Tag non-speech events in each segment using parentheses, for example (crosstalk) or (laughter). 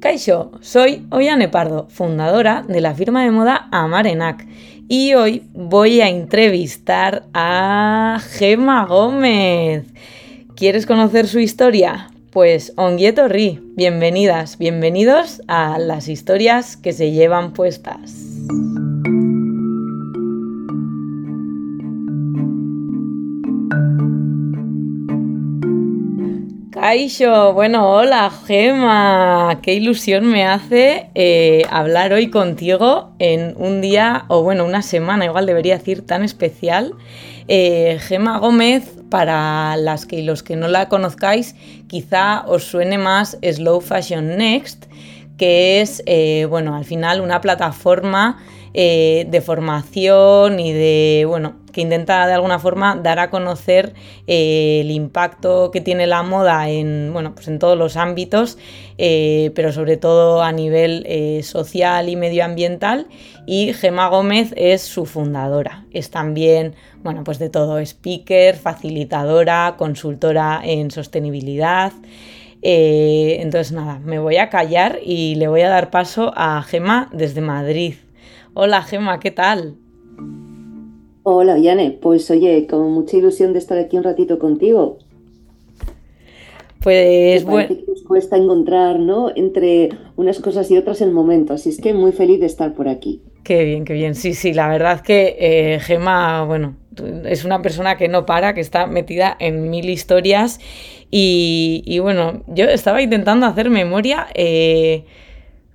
Kaixo, soy Ollane Pardo, fundadora de la firma de moda Amarenac y hoy voy a entrevistar a Gema Gómez. ¿Quieres conocer su historia? Pues Onguieto Ri, bienvenidas, bienvenidos a las historias que se llevan puestas. Aisho, bueno, hola Gema, qué ilusión me hace eh, hablar hoy contigo en un día, o bueno, una semana, igual debería decir, tan especial. Eh, Gema Gómez, para las que los que no la conozcáis, quizá os suene más Slow Fashion Next, que es, eh, bueno, al final una plataforma de formación y de, bueno, que intenta de alguna forma dar a conocer eh, el impacto que tiene la moda en, bueno, pues en todos los ámbitos, eh, pero sobre todo a nivel eh, social y medioambiental. Y Gema Gómez es su fundadora. Es también, bueno, pues de todo, speaker, facilitadora, consultora en sostenibilidad. entonces, nada, me voy a callar y le voy a dar paso a Gema desde Madrid. Hola Gema, ¿qué tal? Hola, Yane. Pues oye, con mucha ilusión de estar aquí un ratito contigo. Pues bueno. nos cuesta encontrar, ¿no? Entre unas cosas y otras el momento. Así es que muy feliz de estar por aquí. Qué bien, qué bien. Sí, sí, la verdad que eh, Gema, bueno, es una persona que no para, que está metida en mil historias. Y, bueno, yo estaba intentando hacer memoria. Eh,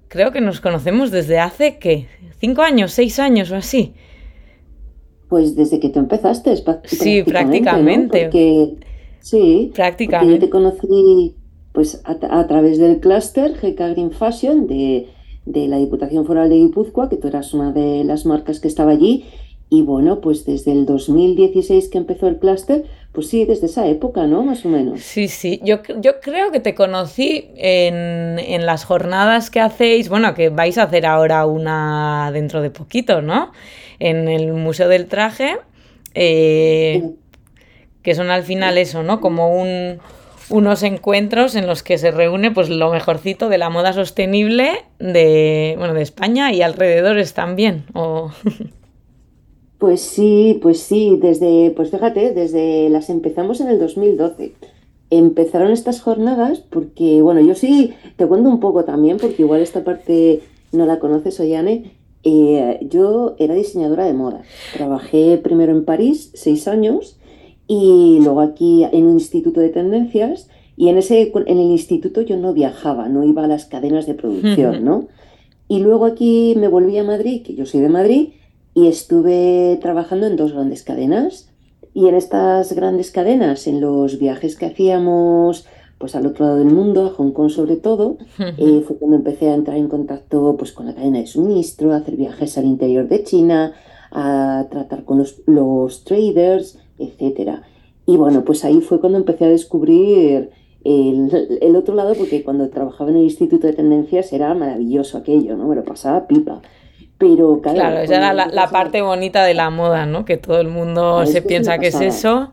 creo que nos conocemos desde hace, ¿qué? ¿Cinco años, seis años o así? Pues desde que tú empezaste, sí, prácticamente. sí, prácticamente. yo te conocí pues a, través del clúster GK Green Fashion de, la Diputación Foral de Guipúzcoa, que tú eras una de las marcas que estaba allí. Y bueno, pues desde el 2016 que empezó el clúster, pues sí, desde esa época, ¿no? Más o menos. Sí, sí. Yo, yo creo que te conocí en, en, las jornadas que hacéis, bueno, que vais a hacer ahora una dentro de poquito, ¿no? En el Museo del Traje, eh, que son al final eso, ¿no? Como un, unos encuentros en los que se reúne pues lo mejorcito de la moda sostenible de, bueno, de España y alrededores también. (laughs) Pues sí, pues sí, desde, pues fíjate, desde las empezamos en el 2012. Empezaron estas jornadas porque, bueno, yo sí te cuento un poco también, porque igual esta parte no la conoces, Oyane. Eh, yo era diseñadora de moda. Trabajé primero en París, seis años, y luego aquí en un instituto de tendencias. Y en, ese, en el instituto yo no viajaba, no iba a las cadenas de producción, ¿no? Y luego aquí me volví a Madrid, que yo soy de Madrid, y estuve trabajando en dos grandes cadenas. Y en estas grandes cadenas, en los viajes que hacíamos pues al otro lado del mundo, a Hong Kong sobre todo, (laughs) eh, fue cuando empecé a entrar en contacto pues, con la cadena de suministro, a hacer viajes al interior de China, a tratar con los, los traders, etc. Y bueno, pues ahí fue cuando empecé a descubrir el, el, otro lado, porque cuando trabajaba en el Instituto de Tendencias era maravilloso aquello, ¿no? Me lo pasaba pipa. Pero claro, esa era la, la, parte bonita de la moda, ¿no? Que todo el mundo se piensa que es eso.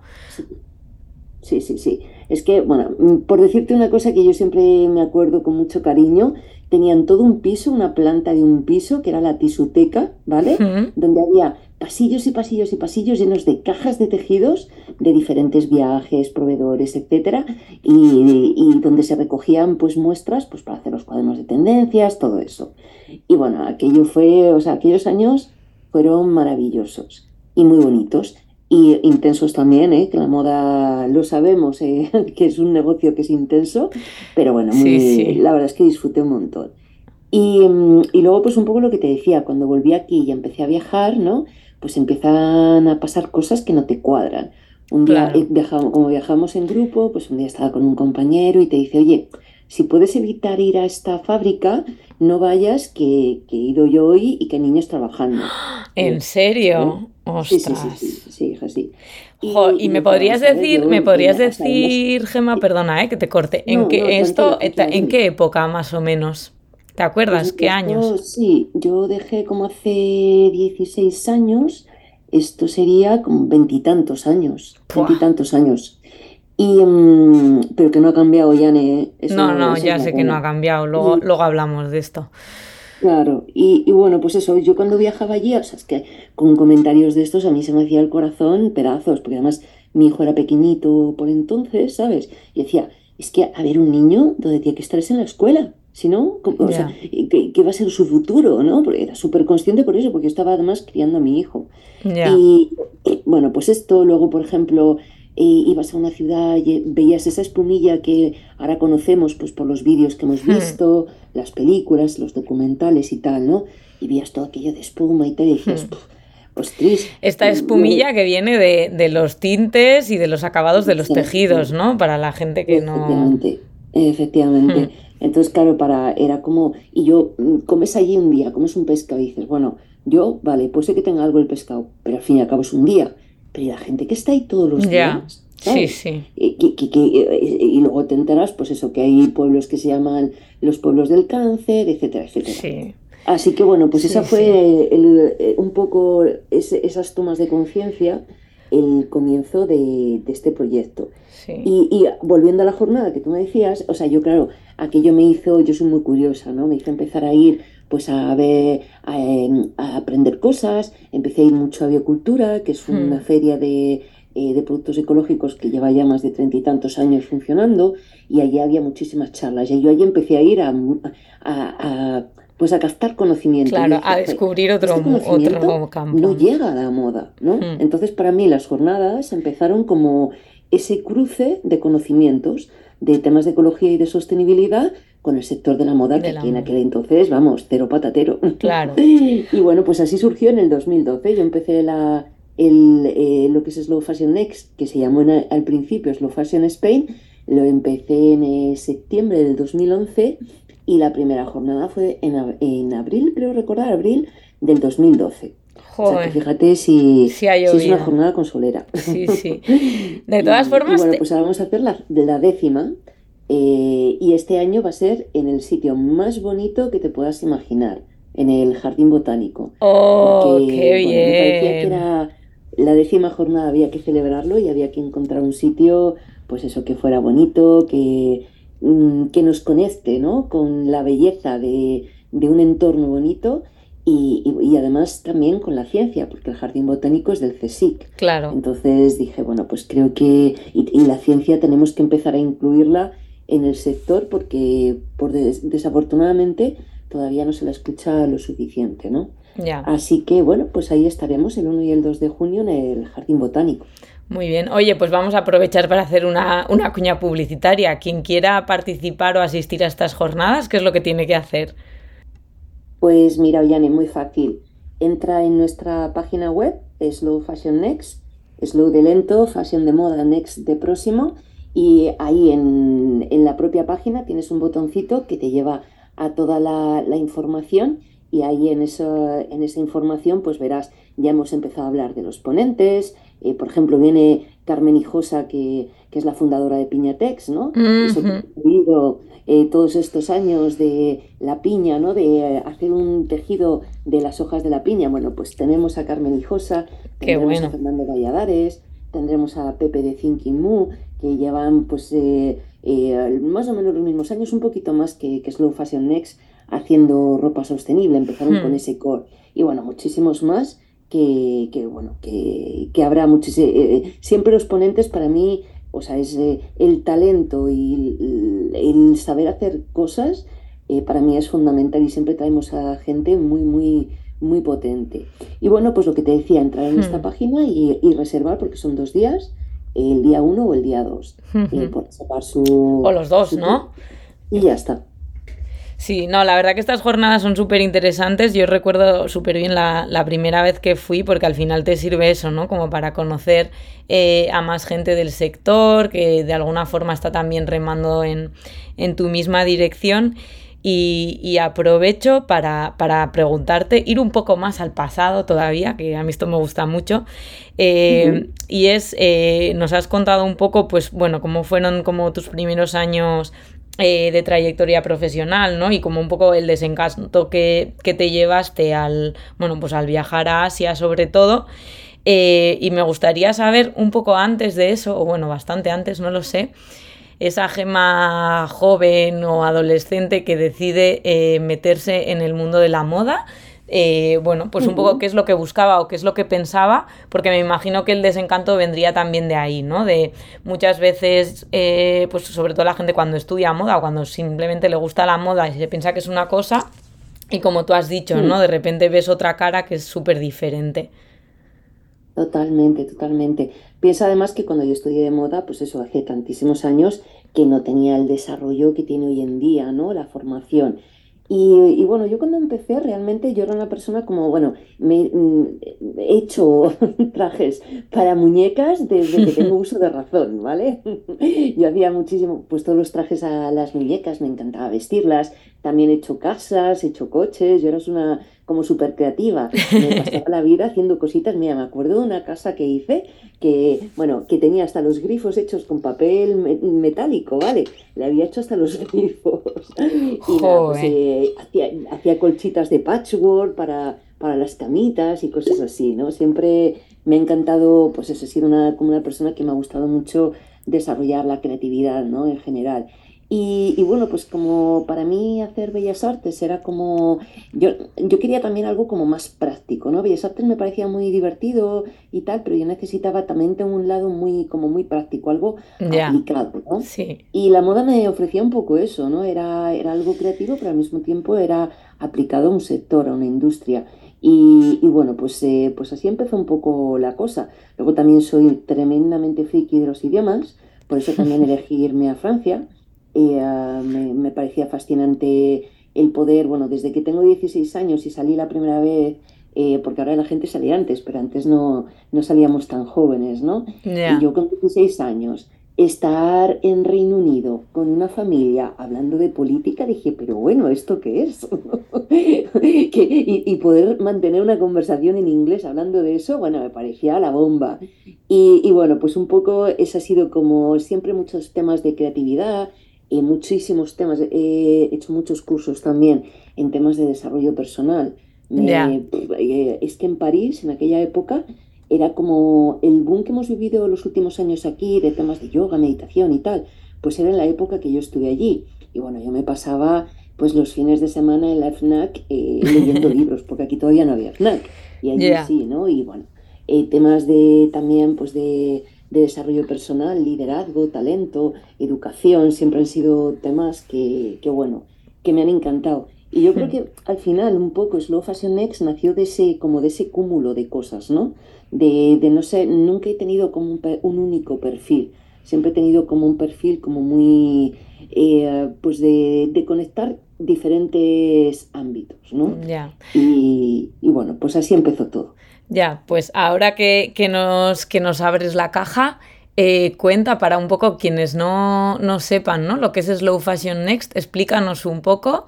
Sí, sí, sí. Es que, bueno, mm, por decirte una cosa que yo siempre me acuerdo con mucho cariño, tenían todo un piso, una planta de un piso, que era la tisuteca, ¿vale? Donde había pasillos y pasillos y pasillos llenos de cajas de tejidos de diferentes viajes, proveedores, etcétera, y, y, donde se recogían pues muestras pues para hacer los cuadernos de tendencias, todo eso. Y bueno, aquello fue, o sea, aquellos años fueron maravillosos y muy bonitos y intensos también, ¿eh? que la moda lo sabemos, ¿eh? (laughs) que es un negocio que es intenso, pero bueno, la verdad es que disfruté un montón. Y, mm, y, luego pues un poco lo que te decía, cuando volví aquí y empecé a viajar, ¿no? Pues empiezan a pasar cosas que no te cuadran. Un día, eh, viajamos, como viajamos en grupo, pues un día estaba con un compañero y te dice, oye, si puedes evitar ir a esta fábrica, no vayas, que, que he ido yo hoy y que hay niños trabajando. ¿En serio? Sí, sí, sí, sí, sí, Y, me podrías decir, me podrías decir, Gema, perdona, eh, que te corte, ¿en qué esto, en qué época más o menos? ¿Te acuerdas? Pues ¿Qué años? Sí, yo dejé como hace 16 años, esto sería como veintitantos años, veintitantos años. Y, mm, pero que no ha cambiado, ya no, no, ya sé que no ha cambiado. Luego, luego hablamos de esto. Claro, y, y, bueno, pues eso, yo cuando viajaba allí, o sea, es que con comentarios de estos a mí se me hacía el corazón pedazos, porque además mi hijo era pequeñito por entonces, ¿sabes? Y decía, es que a ver, un niño donde tiene que estar es en la escuela, si no, o sea, ¿qué, va a ser su futuro, no? Porque era súper consciente por eso, porque yo estaba además criando a mi hijo. Y, bueno, pues esto, luego, por ejemplo, eh, ibas a una ciudad y veías esa espumilla que ahora conocemos pues por los vídeos que hemos hmm. Las películas, los documentales y tal, ¿no? Y veías todo aquello de espuma y tal, y decías, hmm. Esta espumilla que viene de, los tintes y de los acabados de los tejidos, ¿no? Para la gente que no... Efectivamente, efectivamente. Hmm. Entonces, claro, para, era como, y yo, mm, comes allí un día, comes un pescado y dices, bueno, yo, vale, puede ser que tenga algo el pescado, pero al fin y al cabo es un día. Pero la gente que está ahí todos los días, Sí, sí. Y, y, luego te enteras, pues eso, que hay pueblos que se llaman los pueblos del cáncer, etcétera, etcétera. Sí. Así que bueno, pues esa fue eh, un poco esas tomas de conciencia, el comienzo de, este proyecto. Y, volviendo a la jornada que tú me decías, o sea, yo claro, aquello me hizo, yo soy muy curiosa, ¿no? Me hizo empezar a ir pues a ver, a, em, aprender cosas, empecé a ir mucho a Biocultura, que es una hmm. feria de, eh, de productos ecológicos que lleva ya más de treinta y tantos años funcionando, y allí había muchísimas charlas, y yo allí empecé a ir a, a pues a captar conocimiento. Claro, a descubrir otro, este otro campo. No llega a la moda, ¿no? Hmm. Entonces, para mí, las jornadas empezaron como ese cruce de conocimientos de temas de ecología y de sostenibilidad con el sector de la moda, que aquí en aquel entonces, vamos, cero patatero. Claro. (laughs) y bueno, pues así surgió en el 2012. Yo empecé la, el, eh, lo que es Slow Fashion Next, que se llamó al principio Slow Fashion Spain, lo empecé en eh, septiembre del 2011 y la primera jornada fue en, en abril, creo recordar, abril del 2012. Joder. O sea, que fíjate si, si, es una jornada consolera. Sí, sí. (laughs) De todas formas... bueno, pues ahora vamos a hacer la, la décima. Eh, y este año va a ser en el sitio más bonito que te puedas imaginar, en el Jardín Botánico. ¡Oh, qué bien! Me parecía que era la décima jornada, había que celebrarlo y había que encontrar un sitio, pues eso, que fuera bonito, que Mm, que nos conecte ¿no? con la belleza de, un entorno bonito y, además también con la ciencia, porque el jardín botánico es del CSIC. Claro. Entonces dije, bueno, pues creo que y, la ciencia tenemos que empezar a incluirla en el sector porque por desafortunadamente todavía no se la escucha lo suficiente, ¿no? Ya. Así que bueno, pues ahí estaremos el 1 y el 2 de junio en el jardín botánico. Muy bien. Oye, pues vamos a aprovechar para hacer una, cuña publicitaria. Quien quiera participar o asistir a estas jornadas, ¿qué es lo que tiene que hacer? Pues mira, Ollane, muy fácil. Entra en nuestra página web, Slow Fashion Next, Slow de lento, Fashion de moda, Next de próximo, y ahí en, la propia página tienes un botoncito que te lleva a toda la, la información y ahí en, eso, en esa información pues verás, ya hemos empezado a hablar de los ponentes, eh, por ejemplo, viene Carmen Hijosa, que, que, es la fundadora de Piñatex, ¿no? Eso que ha vivido eh, todos estos años de la piña, ¿no? De hacer un tejido de las hojas de la piña. Bueno, pues tenemos a Carmen Hijosa, tendremos a Fernando Valladares, tendremos a Pepe de Thinking Moo, que llevan pues eh, más o menos los mismos años, un poquito más que, que Slow Fashion Next, haciendo ropa sostenible, empezaron con hmm. ese core. Y bueno, muchísimos más que, que bueno, que, que habrá muchos... Eh, eh, siempre los ponentes para mí, o sea, es eh, el talento y el, saber hacer cosas, para mí es fundamental y siempre traemos a gente muy, muy, muy potente. Y bueno, pues lo que te decía, entrar en esta hmm. página y, reservar, porque son dos días, el día uno o el día dos, por reservar su... O los dos, ¿no? Y ya está. Sí, no, la verdad que estas jornadas son súper interesantes. Yo recuerdo súper bien la, primera vez que fui porque al final te sirve eso, ¿no? Como para conocer eh, a más gente del sector que de alguna forma está también remando en, tu misma dirección. Y, aprovecho para, preguntarte, ir un poco más al pasado todavía, que a mí esto me gusta mucho. Eh, y es, eh, nos has contado un poco, pues bueno, cómo fueron como tus primeros años eh, de trayectoria profesional, ¿no? Y como un poco el desencanto que, te llevaste al, bueno, pues al viajar a Asia sobre todo. Eh, y me gustaría saber un poco antes de eso, o bueno, bastante antes, no lo sé, esa gema joven o adolescente que decide eh, meterse en el mundo de la moda. Eh, bueno, pues un poco qué es lo que buscaba o qué es lo que pensaba, porque me imagino que el desencanto vendría también de ahí, ¿no? De muchas veces, eh, pues sobre todo la gente cuando estudia moda o cuando simplemente le gusta la moda y se piensa que es una cosa, y como tú has dicho, ¿no? De repente ves otra cara que es súper diferente. Totalmente, totalmente. Piensa además que cuando yo estudié de moda, pues eso, hace tantísimos años que no tenía el desarrollo que tiene hoy en día, ¿no? La formación. Y, bueno, yo cuando empecé realmente yo era una persona como, bueno, me mm, he hecho (laughs) trajes para muñecas desde que tengo (laughs) uso de razón, ¿vale? (laughs) Yo hacía muchísimo, pues todos los trajes a las muñecas, me encantaba vestirlas, también he hecho casas, he hecho coches, yo era una como súper creativa, (laughs) me pasaba la vida haciendo cositas, mira, me acuerdo de una casa que hice que, bueno, que tenía hasta los grifos hechos con papel metálico, ¿vale? Le había hecho hasta los (laughs) grifos. Y nada, pues, eh, hacía, colchitas de patchwork para, para las camitas y cosas así, ¿no? Siempre me ha encantado, pues eso, he sido una, como una persona que me ha gustado mucho desarrollar la creatividad, ¿no? En general. Y, bueno, pues como para mí hacer Bellas Artes era como, yo, yo quería también algo como más práctico, ¿no? Bellas Artes me parecía muy divertido y tal, pero yo necesitaba también un lado muy, como muy práctico, algo aplicado, ¿no? Sí. Y la moda me ofrecía un poco eso, ¿no? Era, era algo creativo, pero al mismo tiempo era aplicado a un sector, a una industria. Y, y bueno, pues, eh, pues así empezó un poco la cosa. Luego también soy tremendamente friki de los idiomas, por eso también (laughs) elegí irme a Francia eh, me, parecía fascinante el poder, bueno, desde que tengo 16 años y salí la primera vez, eh, porque ahora la gente salía antes, pero antes no, no salíamos tan jóvenes, ¿no? Y yo con 16 años, estar en Reino Unido con una familia hablando de política, dije, pero bueno, ¿esto qué es? (laughs) y, poder mantener una conversación en inglés hablando de eso, bueno, me parecía la bomba. Y, y bueno, pues un poco, ese ha sido como siempre muchos temas de creatividad, y muchísimos temas. He hecho muchos cursos también en temas de desarrollo personal. Eh, es que en París, en aquella época, era como el boom que hemos vivido los últimos años aquí de temas de yoga, meditación y tal. Pues era en la época que yo estuve allí. Y bueno, yo me pasaba pues los fines de semana en la FNAC eh, leyendo (laughs) libros, porque aquí todavía no había FNAC. Y allí sí, ¿no? Y bueno, eh, temas de también pues de de desarrollo personal, liderazgo, talento, educación, siempre han sido temas que, bueno, que me han encantado. Y yo creo hmm. que al final un poco Slow Fashion Next nació de ese, como de ese cúmulo de cosas, ¿no? De, no sé, nunca he tenido como un, único perfil, siempre he tenido como un perfil como muy, eh, pues de, conectar diferentes ámbitos, ¿no? Y, y bueno, pues así empezó todo. Ya, pues ahora que, nos, que nos abres la caja, eh, cuenta para un poco quienes no, no, sepan ¿no? lo que es Slow Fashion Next, explícanos un poco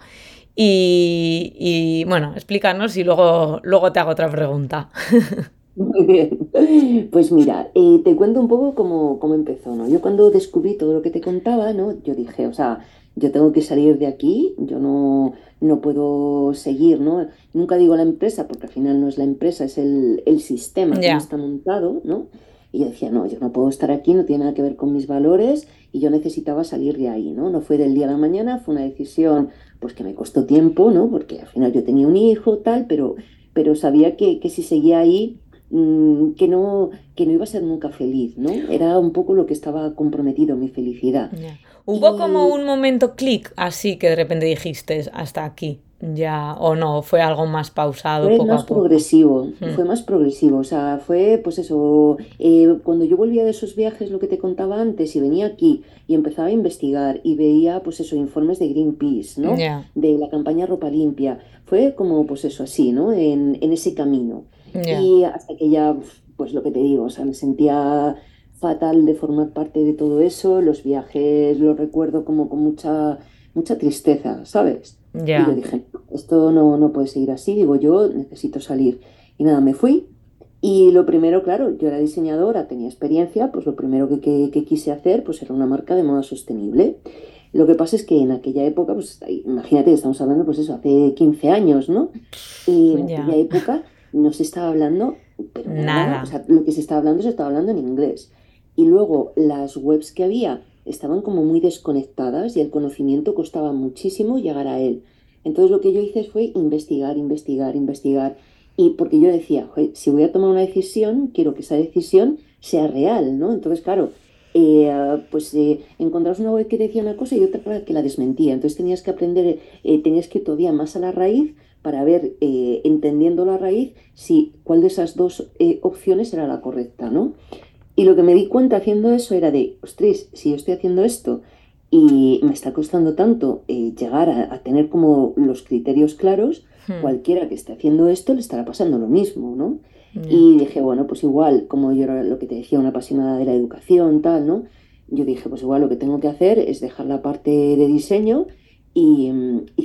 y, bueno, explícanos y luego, luego te hago otra pregunta. Pues mira, eh, te cuento un poco cómo, cómo, empezó, ¿no? Yo cuando descubrí todo lo que te contaba, ¿no? Yo dije, o sea, yo tengo que salir de aquí, yo no, no puedo seguir, ¿no? Nunca digo la empresa, porque al final no es la empresa, es el, sistema que está montado, ¿no? Y yo decía, no, yo no puedo estar aquí, no tiene nada que ver con mis valores y yo necesitaba salir de ahí, ¿no? No fue del día a la mañana, fue una decisión pues que me costó tiempo, ¿no? Porque al final yo tenía un hijo, tal, pero, pero sabía que, que si seguía ahí, mm, que, no, que no iba a ser nunca feliz, ¿no? Era un poco lo que estaba comprometido, mi felicidad. ¿Hubo como un momento clic así que de repente dijiste hasta aquí? Ya, o no, fue algo más pausado. Fue más progresivo, hmm. fue más progresivo. O sea, fue pues eso, eh, cuando yo volvía de esos viajes, lo que te contaba antes, y venía aquí y empezaba a investigar y veía pues eso, informes de Greenpeace, ¿no? De la campaña Ropa Limpia. Fue como pues eso, así, ¿no? En, en ese camino. Y hasta que ya, pues lo que te digo, o sea, me sentía fatal de formar parte de todo eso, los viajes los recuerdo como con mucha, mucha tristeza, ¿sabes? Y yo dije, esto no, no puede seguir así, digo yo, necesito salir. Y nada, me fui. Y lo primero, claro, yo era diseñadora, tenía experiencia, pues lo primero que, que, quise hacer pues era una marca de moda sostenible. Lo que pasa es que en aquella época, pues imagínate, estamos hablando pues eso, hace 15 años, ¿no? Y en aquella época no se estaba hablando pero nada. O sea, lo que se estaba hablando se estaba hablando en inglés. Y luego las webs que había estaban como muy desconectadas y el conocimiento costaba muchísimo llegar a él. Entonces lo que yo hice fue investigar, investigar, investigar. Y porque yo decía, si voy a tomar una decisión, quiero que esa decisión sea real, ¿no? Entonces, claro, eh, pues eh, encontrabas una web que decía una cosa y otra que la desmentía. Entonces tenías que aprender, eh, tenías que ir todavía más a la raíz para ver, eh, entendiendo la raíz, si cuál de esas dos opciones era la correcta, ¿no? Y lo que me di cuenta haciendo eso era de, ostras, si yo estoy haciendo esto y me está costando tanto llegar a, tener como los criterios claros, hmm. cualquiera que esté haciendo esto le estará pasando lo mismo, ¿no? Y dije, bueno, pues igual, como yo era lo que te decía, una apasionada de la educación, tal, ¿no? Yo dije, pues igual lo que tengo que hacer es dejar la parte de diseño y,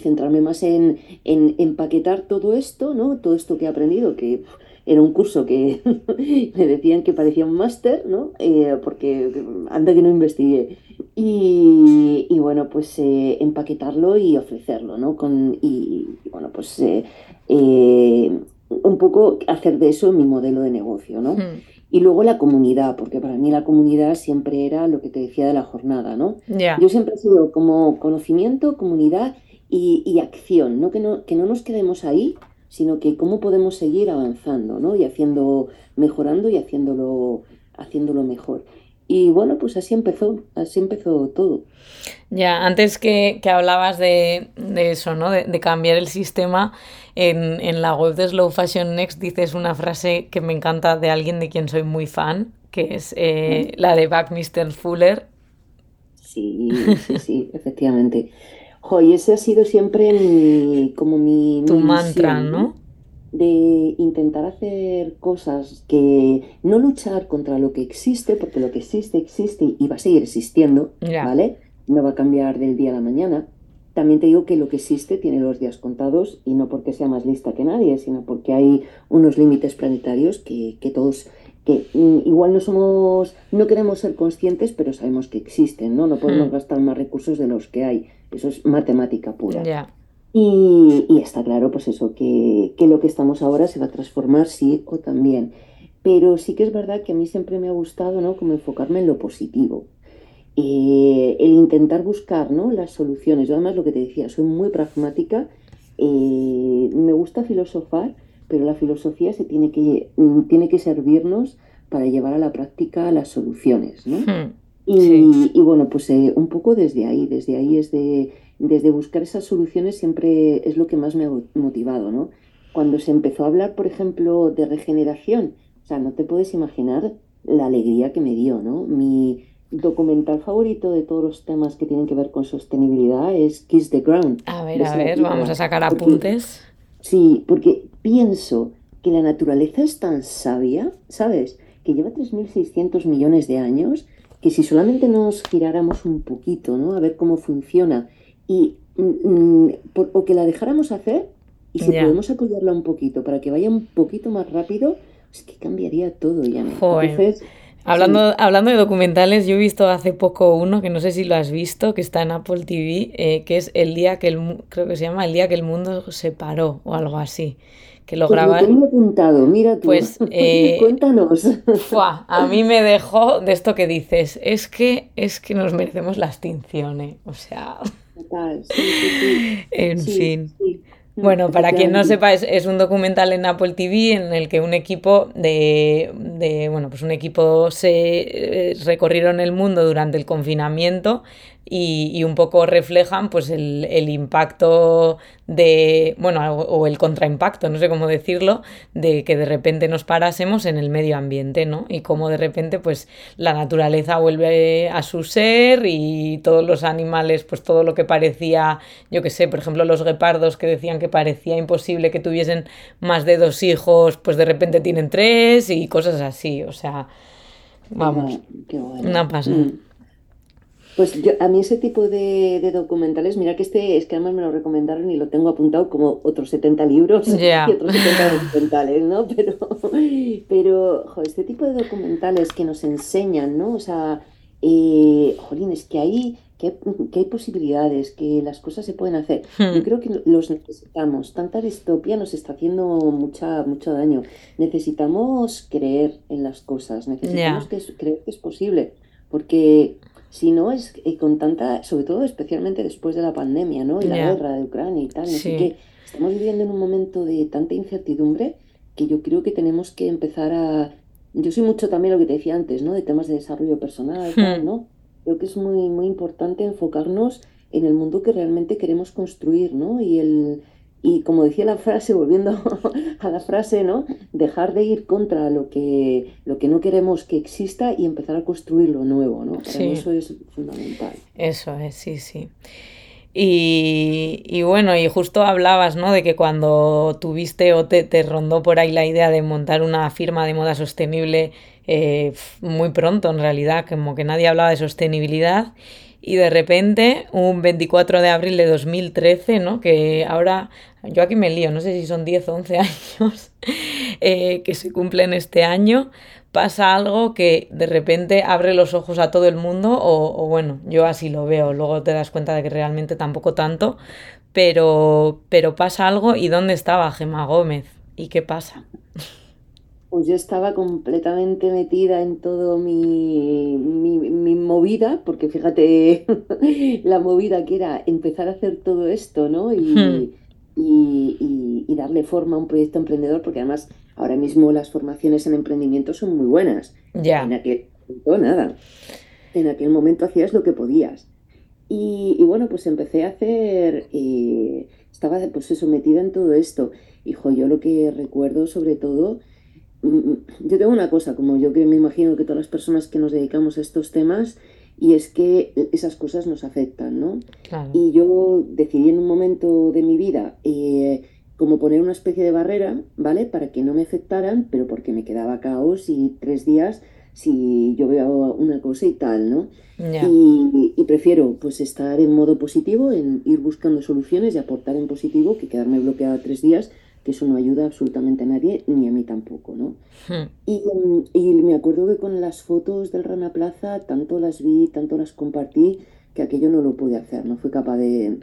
centrarme más en, empaquetar todo esto, ¿no? Todo esto que he aprendido, que era un curso que (laughs) me decían que parecía un máster, ¿no? Eh, porque anda que no investigué. Y, bueno, pues eh, empaquetarlo y ofrecerlo, ¿no? Con, y, bueno, pues eh, un poco hacer de eso mi modelo de negocio, ¿no? Hmm. Y luego la comunidad, porque para mí la comunidad siempre era lo que te decía de la jornada, ¿no? Yo siempre he sido como conocimiento, comunidad y, acción, ¿no? Que, ¿no? que no nos quedemos ahí, sino que cómo podemos seguir avanzando, ¿no? Y haciendo, mejorando y haciéndolo, haciéndolo mejor. Y bueno, pues así empezó, así empezó todo. Ya, antes que, hablabas de, eso, ¿no? De, cambiar el sistema, en, la web de Slow Fashion Next dices una frase que me encanta de alguien de quien soy muy fan, que es eh, la de Buckminster Fuller. Sí, sí, sí, (laughs) efectivamente. Jo, y ese ha sido siempre mi, como mi... Tu mantra, ¿no? de intentar hacer cosas que no luchar contra lo que existe, porque lo que existe existe y va a seguir existiendo, ¿vale? No va a cambiar del día a la mañana. También te digo que lo que existe tiene los días contados y no porque sea más lista que nadie, sino porque hay unos límites planetarios que, que todos que mm, igual no somos, no queremos ser conscientes, pero sabemos que existen, ¿no? No podemos hmm. gastar más recursos de los que hay. Eso es matemática pura. Y, está claro, pues eso, que, lo que estamos ahora se va a transformar sí o también. Pero sí que es verdad que a mí siempre me ha gustado, ¿no? Como enfocarme en lo positivo. Eh, el intentar buscar, ¿no? Las soluciones. Yo además lo que te decía, soy muy pragmática. Eh, me gusta filosofar, pero la filosofía se tiene que, mm, tiene que servirnos para llevar a la práctica las soluciones, ¿no? Hmm. y, bueno, pues eh, un poco desde ahí, desde ahí es de desde buscar esas soluciones siempre es lo que más me ha motivado, ¿no? Cuando se empezó a hablar, por ejemplo, de regeneración, o sea, no te puedes imaginar la alegría que me dio, ¿no? Mi documental favorito de todos los temas que tienen que ver con sostenibilidad es Kiss the Ground. A ver, a ver, vamos a sacar apuntes. sí, porque pienso que la naturaleza es tan sabia, ¿sabes? Que lleva 3.600 millones de años, que si solamente nos giráramos un poquito, ¿no? A ver cómo funciona y mm, mm, o que la dejáramos hacer y si podemos apoyarla un poquito para que vaya un poquito más rápido, es que cambiaría todo ya. Hablando, hablando de documentales, yo he visto hace poco uno que no sé si lo has visto, que está en Apple TV, eh, que es el día que el creo que se llama el día que el mundo se paró o algo así. Que lo pues graban. apuntado, mira tú. Pues (laughs) eh, cuéntanos. a mí me (laughs) dejó de esto que dices, es que es que nos merecemos la extinción, ¿eh? o sea. (laughs) En fin. Bueno, para quien no sepa, es, un documental en Apple TV en el que un equipo de, de bueno, pues un equipo se eh, recorrieron el mundo durante el confinamiento y, un poco reflejan pues el, impacto de, bueno, o el contraimpacto, no sé cómo decirlo, de que de repente nos parásemos en el medio ambiente, ¿no? Y cómo de repente pues la naturaleza vuelve a su ser y todos los animales, pues todo lo que parecía, yo qué sé, por ejemplo los guepardos que decían que parecía imposible que tuviesen más de dos hijos, pues de repente tienen tres y cosas así, o sea, vamos, una pasada. Mm. Pues yo, a mí ese tipo de, documentales, mira que este es que además me lo recomendaron y lo tengo apuntado como otros 70 libros (laughs) y otros 70 documentales, ¿no? (laughs) Pero, pero este tipo de documentales que nos enseñan, ¿no? O sea, eh, jolín, es que ahí que hay, posibilidades, que las cosas se pueden hacer. Yo hmm. creo que los necesitamos. Tanta distopia nos está haciendo mucha, mucho daño. Necesitamos creer en las cosas, necesitamos que, creer que es posible, porque si no es eh, con tanta, sobre todo especialmente después de la pandemia, ¿no? Y la guerra de Ucrania y tal, no sé qué. Estamos viviendo en un momento de tanta incertidumbre que yo creo que tenemos que empezar a... Yo soy mucho también lo que te decía antes, ¿no? De temas de desarrollo personal, tal, hmm. ¿no? Creo que es muy, muy importante enfocarnos en el mundo que realmente queremos construir, ¿no? Y el, y como decía la frase, volviendo (laughs) a la frase, ¿no? Dejar de ir contra lo que, lo que no queremos que exista y empezar a construir lo nuevo, ¿no? eso es fundamental. Eso es, sí, sí. Y, bueno, y justo hablabas, ¿no? De que cuando tuviste o te, te, rondó por ahí la idea de montar una firma de moda sostenible eh, muy pronto, en realidad, como que nadie hablaba de sostenibilidad. Y de repente, un 24 de abril de 2013, ¿no? Que ahora, yo aquí me lío, no sé si son 10 o 11 años eh, que se cumplen este año, pasa algo que de repente abre los ojos a todo el mundo o, bueno, yo así lo veo, luego te das cuenta de que realmente tampoco tanto, pero, pero pasa algo y ¿dónde estaba Gemma Gómez? ¿Y qué pasa? (laughs) Pues yo estaba completamente metida en todo mi, mi, movida, porque fíjate (laughs) la movida que era empezar a hacer todo esto, ¿no? Y, hmm. y, y darle forma a un proyecto emprendedor, porque además Ahora mismo las formaciones en emprendimiento son muy buenas. Ya. En aquel momento nada. En aquel momento hacías lo que podías. Y, bueno, pues empecé a hacer, eh, estaba pues metida en todo esto. Hijo, yo lo que recuerdo sobre todo, yo tengo una cosa, como yo que me imagino que todas las personas que nos dedicamos a estos temas, y es que esas cosas nos afectan, ¿no? Y yo decidí en un momento de mi vida eh, como poner una especie de barrera, ¿vale? Para que no me afectaran, pero porque me quedaba caos y tres días si yo veo una cosa y tal, ¿no? Y, y, prefiero pues estar en modo positivo, en ir buscando soluciones y aportar en positivo que quedarme bloqueada tres días, que eso no ayuda absolutamente a nadie, ni a mí tampoco, ¿no? Hmm. Y, y, me acuerdo que con las fotos del Rana Plaza, tanto las vi, tanto las compartí, que aquello no lo pude hacer, no fui capaz de,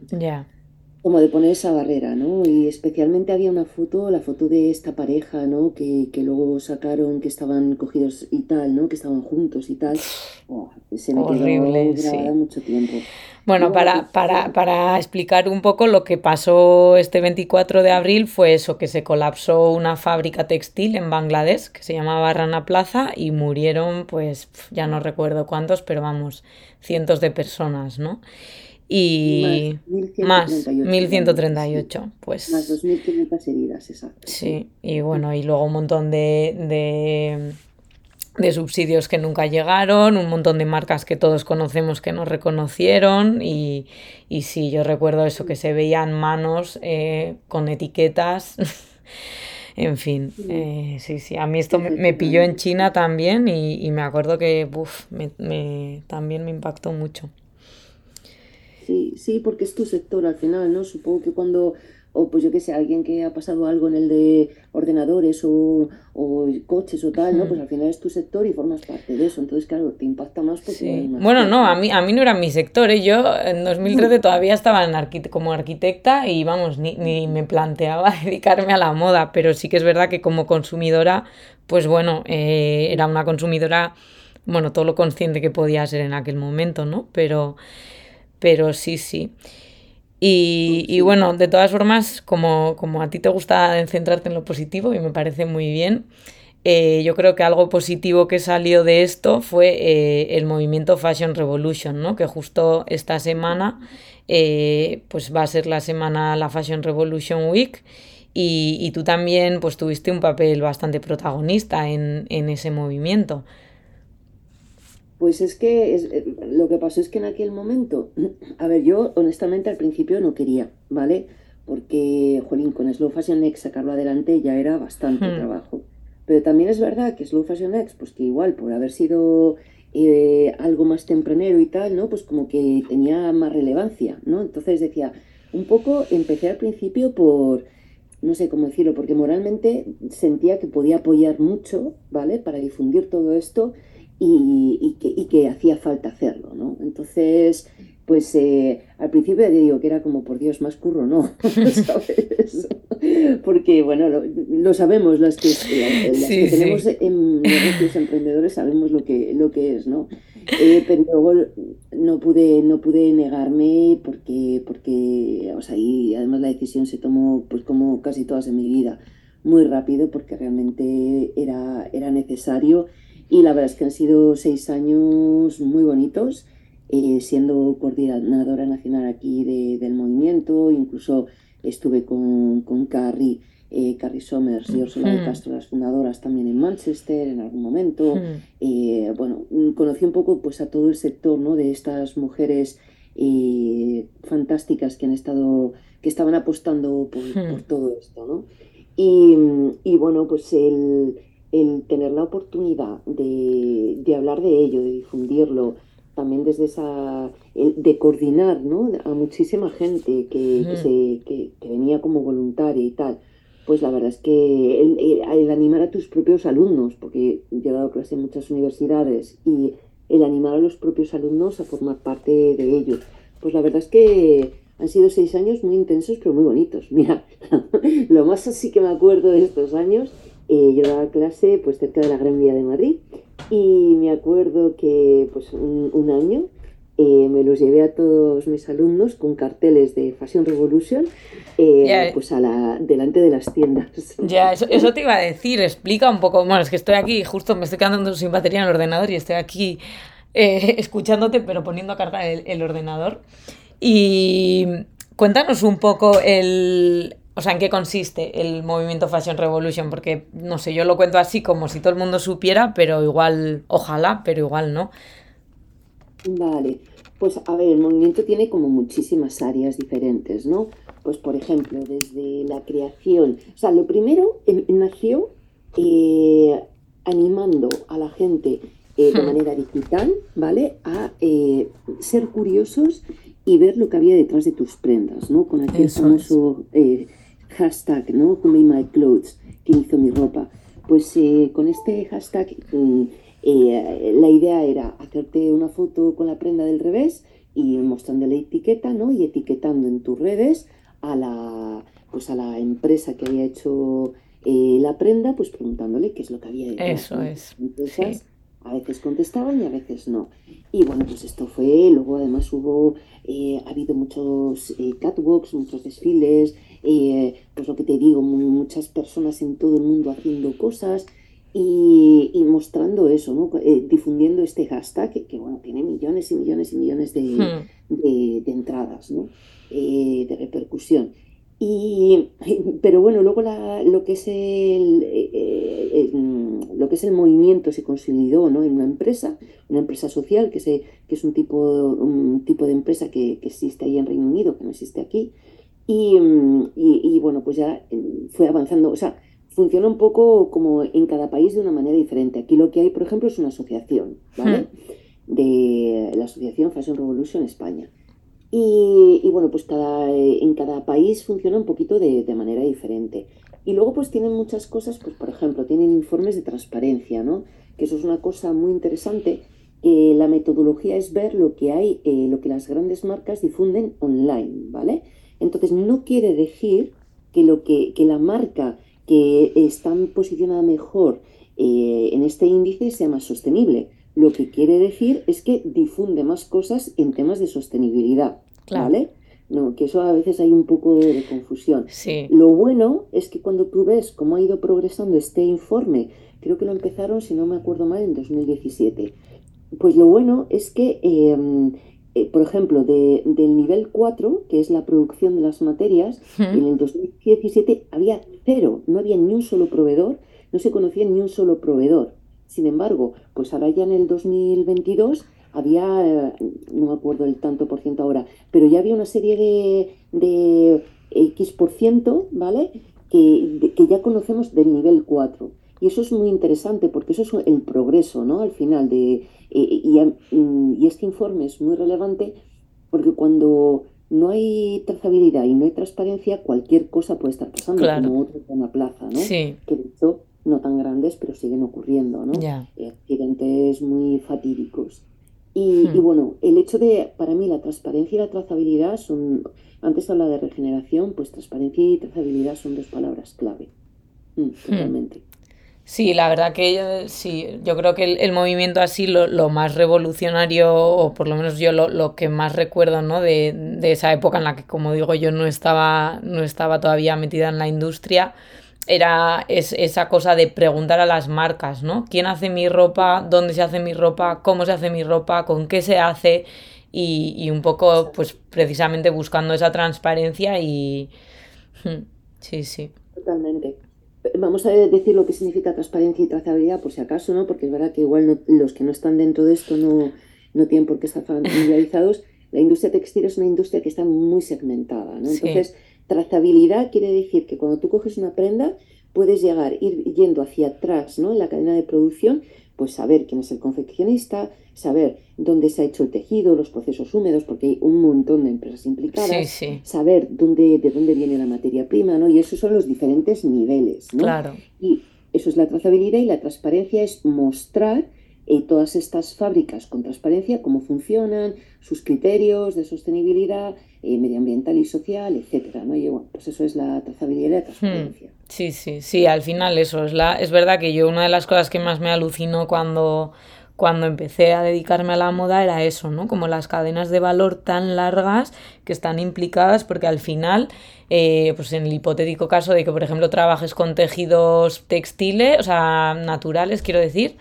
como de poner esa barrera, ¿no? Y especialmente había una foto, la foto de esta pareja, ¿no? Que, que luego sacaron que estaban cogidos y tal, ¿no? Que estaban juntos y tal. Oh, se me Horrible, quedó mucho tiempo. Bueno, para, para, para, explicar un poco lo que pasó este 24 de abril fue eso, que se colapsó una fábrica textil en Bangladesh que se llamaba Rana Plaza y murieron, pues ya no recuerdo cuántos, pero vamos, cientos de personas, ¿no? Y más 1138, pues. Más 2500 heridas, exacto. Sí, y bueno, y luego un montón de, de, subsidios que nunca llegaron, un montón de marcas que todos conocemos que no reconocieron y, y sí, yo recuerdo eso, que se veían manos eh, con etiquetas. (laughs) en fin, eh, sí, sí, a mí esto me, pilló en China también y, me acuerdo que me, también me impactó mucho. Sí, sí, porque es tu sector al final, ¿no? Supongo que cuando, o pues yo qué sé, alguien que ha pasado algo en el de ordenadores o, coches o tal, ¿no? Pues al final es tu sector y formas parte de eso. Entonces, claro, te impacta más porque... bueno, no, a mí, a mí no era mi sector. ¿eh? Yo en 2013 todavía estaba en como arquitecta y vamos, ni, ni me planteaba (laughs) dedicarme a la moda, pero sí que es verdad que como consumidora, pues bueno, eh, era una consumidora, bueno, todo lo consciente que podía ser en aquel momento, ¿no? Pero pero sí, sí. Y, bueno, de todas formas, como, a ti te gusta centrarte en lo positivo y me parece muy bien, eh, yo creo que algo positivo que salió de esto fue eh, el movimiento Fashion Revolution, ¿no? que justo esta semana eh, pues va a ser la semana la Fashion Revolution Week y, y, tú también pues tuviste un papel bastante protagonista en, en ese movimiento. Pues es que eh, lo que pasó es que en aquel momento, (clears throat) a ver, yo honestamente al principio no quería, ¿vale? Porque, jolín, con Slow Fashion X sacarlo adelante ya era bastante hmm. trabajo. Pero también es verdad que Slow Fashion X, pues que igual por haber sido eh, algo más tempranero y tal, ¿no? Pues como que tenía más relevancia, ¿no? Entonces decía, un poco empecé al principio por, no sé cómo decirlo, porque moralmente sentía que podía apoyar mucho, ¿vale? Para difundir todo esto y, que, hacía falta hacerlo, ¿no? Entonces, pues eh, al principio te digo que era como, por Dios, más curro, no, (laughs) ¿sabes? Porque, bueno, lo, sabemos, las que, que tenemos en negocios emprendedores sabemos lo que, lo que es, ¿no? Eh, pero luego no pude, no pude negarme porque, porque, o sea, y además la decisión se tomó, pues como casi todas en mi vida, muy rápido porque realmente era, era necesario y la verdad es que han sido seis años muy bonitos eh, siendo coordinadora nacional aquí del movimiento, incluso estuve con, con Carrie, eh, Carrie Somers y Ursula de Castro, las fundadoras también en Manchester en algún momento. Eh, bueno, conocí un poco pues a todo el sector ¿no? de estas mujeres fantásticas que han estado, que estaban apostando por, todo esto, ¿no? Y, y bueno, pues el, el, tener la oportunidad de, de hablar de ello, de difundirlo, también desde esa, de coordinar ¿no? a muchísima gente que, que, que, venía como voluntaria y tal. Pues la verdad es que el, animar a tus propios alumnos, porque yo he dado clase en muchas universidades, y el animar a los propios alumnos a formar parte de ellos, pues la verdad es que han sido seis años muy intensos pero muy bonitos. (laughs) Mira, (laughs) lo más así que me acuerdo de estos años, eh, yo daba clase pues cerca de la Gran Vía de Madrid y me acuerdo que pues un, año eh, me los llevé a todos mis alumnos con carteles de Fashion Revolution eh, pues a la, delante de las tiendas. Ya, eso, eso, te iba a decir, explica un poco, bueno, es que estoy aquí, justo me estoy quedando sin batería en el ordenador y estoy aquí eh, (laughs) escuchándote, pero poniendo a cargar el ordenador. Y cuéntanos un poco el, o sea, ¿en qué consiste el movimiento Fashion Revolution? Porque, no sé, yo lo cuento así como si todo el mundo supiera, pero igual, ojalá, pero igual no. Vale, pues a ver, el movimiento tiene como muchísimas áreas diferentes, ¿no? Pues por ejemplo, desde la creación, o sea, lo primero em, nació eh, animando a la gente eh, de hmm. manera digital, ¿vale? A eh, ser curiosos y ver lo que había detrás de tus prendas, ¿no? Con aquel famoso hashtag, ¿no? Who made my clothes, que hizo mi ropa. Pues eh, con este hashtag mm, eh, la idea era hacerte una foto con la prenda del revés y mostrando la etiqueta, ¿no? Y etiquetando en tus redes a la, pues a la empresa que había hecho eh, la prenda, pues preguntándole qué es lo que había hecho. Eso es. Entonces, a veces contestaban y a veces no. Y bueno, pues esto fue, luego además hubo, ha habido muchos catwalks, muchos desfiles, eh, pues lo que te digo, muchas personas en todo el mundo haciendo cosas y, mostrando eso, ¿no? Eh, difundiendo este hashtag que, bueno, tiene millones y millones y millones de, hmm. entradas, ¿no? Eh, de repercusión. Y, pero bueno, luego lo, que es el, lo que es el movimiento se consolidó ¿no? en una empresa, una empresa social, que, se, que es un tipo, un tipo de empresa que, que existe ahí en Reino Unido, que no existe aquí, Mm, y, bueno, pues ya mm, fue avanzando, o sea, funciona un poco como en cada país de una manera diferente. Aquí lo que hay, por ejemplo, es una asociación, ¿vale? Hmm. De la Asociación Fashion Revolution España. Y, bueno, pues cada, en cada país funciona un poquito de, manera diferente. Y luego pues tienen muchas cosas, pues por ejemplo, tienen informes de transparencia, ¿no? Que eso es una cosa muy interesante. Eh, la metodología es ver lo que hay, eh, lo que las grandes marcas difunden online, ¿vale? Entonces, no quiere decir que, lo que, la marca que está posicionada mejor eh, en este índice sea más sostenible. Lo que quiere decir es que difunde más cosas en temas de sostenibilidad. ¿Vale? No, que eso a veces hay un poco de confusión. Lo bueno es que cuando tú ves cómo ha ido progresando este informe, creo que lo empezaron, si no me acuerdo mal, en 2017. Pues lo bueno es que em, eh, por ejemplo, de, del nivel 4, que es la producción de las materias, en el 2017 había cero, no había ni un solo proveedor, no se conocía ni un solo proveedor. Sin embargo, pues ahora ya en el 2022 había, no me acuerdo el tanto por ciento ahora, pero ya había una serie de, de X por ciento, ¿vale? Que, que ya conocemos del nivel 4. Y eso es muy interesante porque eso es el progreso, ¿no? Al final de, Mm, y, este informe es muy relevante porque cuando no hay trazabilidad y no hay transparencia, cualquier cosa puede estar pasando, como otro en la plaza, ¿no? Que de hecho no tan grandes, pero siguen ocurriendo, ¿no? Eh, accidentes muy fatídicos. Y, y, bueno, el hecho de, para mí, la transparencia y la trazabilidad son, antes habla de regeneración, pues transparencia y trazabilidad son dos palabras clave. Mm, totalmente. Sí, la verdad que sí, yo creo que el, movimiento así, lo, lo, más revolucionario, o por lo menos yo lo, lo que más recuerdo, ¿no? De, de, esa época en la que, como digo, yo no estaba, no estaba todavía metida en la industria, era es, esa cosa de preguntar a las marcas, ¿no? ¿Quién hace mi ropa? ¿Dónde se hace mi ropa? ¿Cómo se hace mi ropa? ¿Con qué se hace? Y, y un poco, pues, precisamente buscando esa transparencia y... (laughs) Sí, sí. Totalmente vamos a decir lo que significa transparencia y trazabilidad, por si acaso, ¿no? Porque es verdad que igual los que no están dentro de esto no, no tienen por qué estar familiarizados. La industria textil es una industria que está muy segmentada, ¿no? Entonces, trazabilidad quiere decir que cuando tú coges una prenda, puedes llegar, ir yendo hacia atrás, ¿no? En la cadena de producción, pues saber quién es el confeccionista, saber dónde se ha hecho el tejido, los procesos húmedos, porque hay un montón de empresas implicadas, saber dónde, de dónde viene la materia prima, ¿no? Y esos son los diferentes niveles, ¿no? Claro. Y eso es la trazabilidad y la transparencia es mostrar eh, todas estas fábricas con transparencia, cómo funcionan, sus criterios de sostenibilidad eh, medioambiental y social, etcétera, ¿no? Y bueno, pues eso es la trazabilidad y la transparencia. Hmm. Sí, sí, sí, al final eso es la, es verdad que yo una de las cosas que más me alucinó cuando cuando empecé a dedicarme a la moda era eso, ¿no? Como las cadenas de valor tan largas que están implicadas porque al final, eh, pues en el hipotético caso de que, por ejemplo, trabajes con tejidos textiles, o sea, naturales, quiero decir,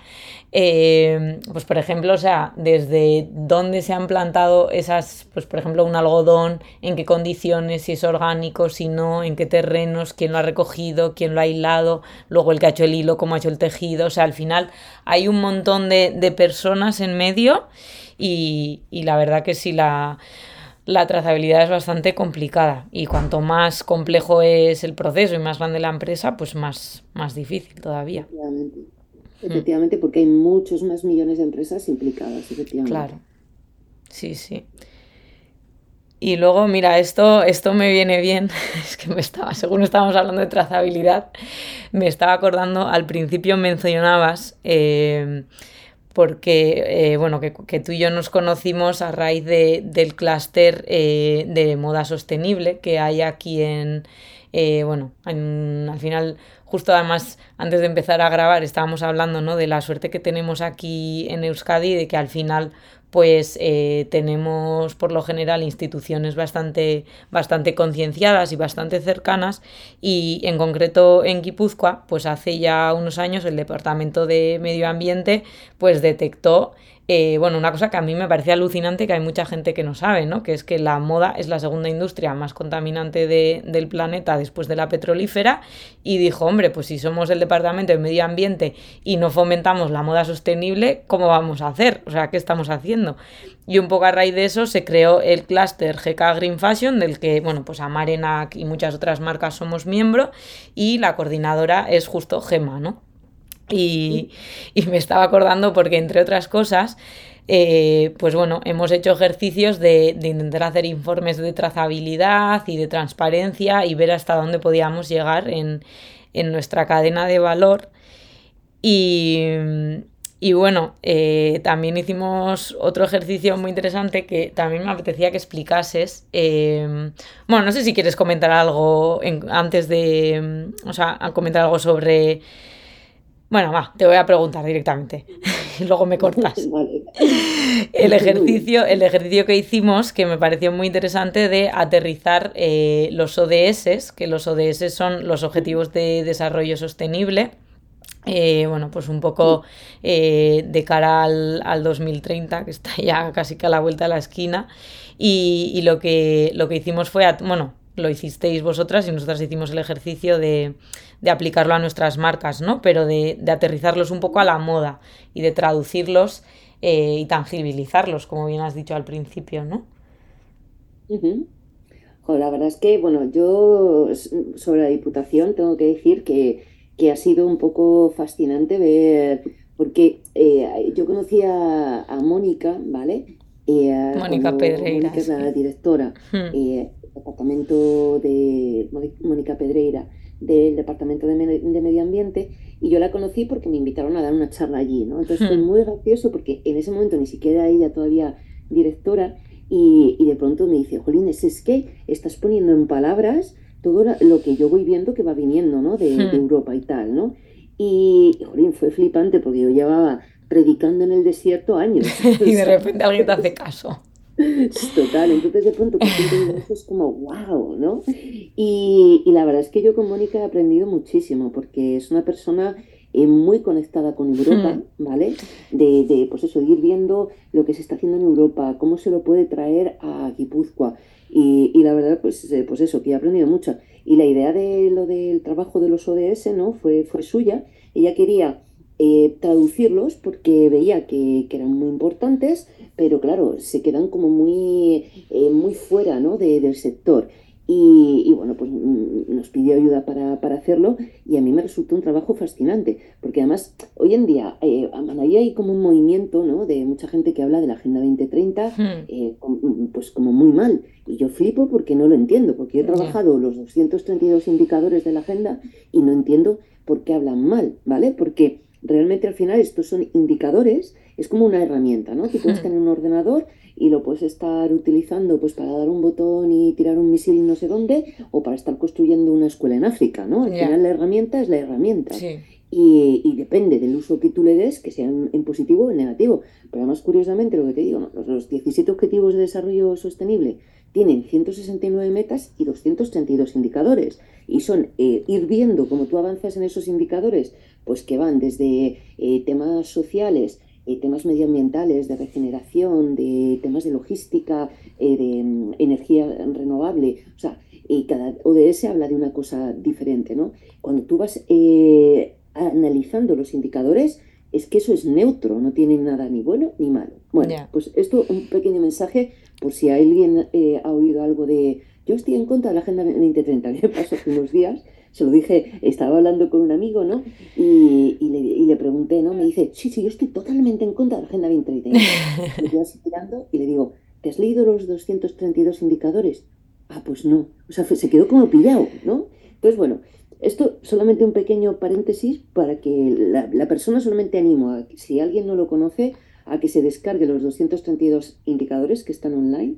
eh, pues por ejemplo, o sea, desde dónde se han plantado esas, pues por ejemplo, un algodón, en qué condiciones, si es orgánico, si no, en qué terrenos, quién lo ha recogido, quién lo ha hilado, luego el que ha hecho el hilo, cómo ha hecho el tejido, o sea, al final hay un montón de, de personas en medio y, y la verdad que sí la la trazabilidad es bastante complicada. Y cuanto más complejo es el proceso y más grande la empresa, pues más, más difícil todavía. Efectivamente, porque hay muchos más millones de empresas implicadas, efectivamente. Claro. Sí, sí. Y luego, mira, esto, esto me viene bien, (laughs) es que me estaba, según estábamos hablando de trazabilidad, me estaba acordando, al principio mencionabas, eh, porque, eh, bueno, que, que, tú y yo nos conocimos a raíz de, del clúster eh, de moda sostenible que hay aquí en, bueno, en, al final justo además antes de empezar a grabar estábamos hablando ¿no? de la suerte que tenemos aquí en Euskadi, de que al final pues eh, tenemos por lo general instituciones bastante, bastante concienciadas y bastante cercanas y en concreto en Guipúzcoa pues hace ya unos años el Departamento de Medio Ambiente pues detectó eh, bueno, una cosa que a mí me parece alucinante que hay mucha gente que no sabe, ¿no? Que es que la moda es la segunda industria más contaminante de, del planeta después de la petrolífera y dijo, hombre, pues si somos el Departamento de Medio Ambiente y no fomentamos la moda sostenible, ¿cómo vamos a hacer? O sea, ¿qué estamos haciendo? Y un poco a raíz de eso se creó el clúster GK Green Fashion, del que, bueno, pues Amarenac y muchas otras marcas somos miembro y la coordinadora es justo Gema, ¿no? Y, me estaba acordando porque, entre otras cosas, eh, pues bueno, hemos hecho ejercicios de, intentar hacer informes de trazabilidad y de transparencia y ver hasta dónde podíamos llegar en, nuestra cadena de valor. Y, bueno, eh, también hicimos otro ejercicio muy interesante que también me apetecía que explicases. Eh, bueno, no sé si quieres comentar algo antes de, o sea, comentar algo sobre bueno, va, te voy a preguntar directamente (laughs) luego me cortas. (laughs) El ejercicio, el ejercicio que hicimos, que me pareció muy interesante, de aterrizar eh, los ODS, que los ODS son los Objetivos de Desarrollo Sostenible. Eh, bueno, pues un poco eh, de cara al, al, 2030, que está ya casi que a la vuelta de la esquina. Y, y lo, que, lo que hicimos fue, bueno, lo hicisteis vosotras y nosotras hicimos el ejercicio de, de aplicarlo a nuestras marcas, ¿no? Pero de, de, aterrizarlos un poco a la moda y de traducirlos eh, y tangibilizarlos, como bien has dicho al principio, ¿no? la verdad es que, bueno, yo sobre la Diputación tengo que decir que, que ha sido un poco fascinante ver, porque eh, yo conocía a Mónica, ¿vale? Eh, Mónica Pedreira. Mónica es la directora. Hmm departamento de Mónica Pedreira, del Departamento de, Medio Ambiente y yo la conocí porque me invitaron a dar una charla allí, ¿no? Entonces fue hmm. muy gracioso porque en ese momento ni siquiera ella todavía directora y, de pronto me dice, Jolines, es que estás poniendo en palabras todo lo que yo voy viendo que va viniendo, ¿no? De, hmm. Europa y tal, ¿no? Y, jolín, fue flipante porque yo llevaba predicando en el desierto años. (laughs) y de repente alguien te hace caso. Total, entonces de pronto es (laughs) como wow, ¿no? Y, y, la verdad es que yo con Mónica he aprendido muchísimo porque es una persona eh, muy conectada con Europa, hmm. ¿vale? De, de, pues eso, de ir viendo lo que se está haciendo en Europa, cómo se lo puede traer a Guipúzcoa. Y, y la verdad, pues, eh, pues eso, que he aprendido mucho. Y la idea de lo del trabajo de los ODS, ¿no? Fue, fue suya. Ella quería eh, traducirlos porque veía que, que, eran muy importantes, pero claro, se quedan como muy, eh, muy fuera ¿no? del sector. Y, bueno, pues mm, nos pidió ayuda para, hacerlo y a mí me resultó un trabajo fascinante, porque además hoy en día eh, ahí hay como un movimiento ¿no? de mucha gente que habla de la Agenda 2030 hmm. eh, pues como muy mal. Y yo flipo porque no lo entiendo, porque he trabajado los 232 indicadores de la agenda y no entiendo por qué hablan mal, ¿vale? Porque realmente al final estos son indicadores, es como una herramienta, ¿no? Tú puedes hmm. tener un ordenador y lo puedes estar utilizando pues para dar un botón y tirar un misil no sé dónde o para estar construyendo una escuela en África, ¿no? Al final la herramienta es la herramienta. Y, depende del uso que tú le des, que sea en, positivo o en negativo. Pero además, curiosamente, lo que te digo, los, 17 Objetivos de Desarrollo Sostenible tienen 169 metas y 232 indicadores. Y son eh, ir viendo cómo tú avanzas en esos indicadores, pues que van desde eh, temas sociales, eh, temas medioambientales, de regeneración, de temas de logística, eh, de mm, energía renovable. O sea, y cada ODS habla de una cosa diferente, ¿no? Cuando tú vas analizando los indicadores, es que eso es neutro, no tiene nada ni bueno ni malo. Bueno, pues esto un pequeño mensaje por si alguien ha oído algo de yo estoy en contra de la Agenda 2030, (laughs) que pasó hace unos días, se lo dije, estaba hablando con un amigo, ¿no? Y, le, pregunté, ¿no? Me dice, sí, sí, yo estoy totalmente en contra de la Agenda 2030. Y yo así tirando y le digo, ¿te has leído los 232 indicadores? Ah, pues no. O sea, se quedó como pillado, ¿no? Entonces, bueno, esto solamente un pequeño paréntesis para que la, la persona solamente animo a, si alguien no lo conoce, a que se descargue los 232 indicadores que están online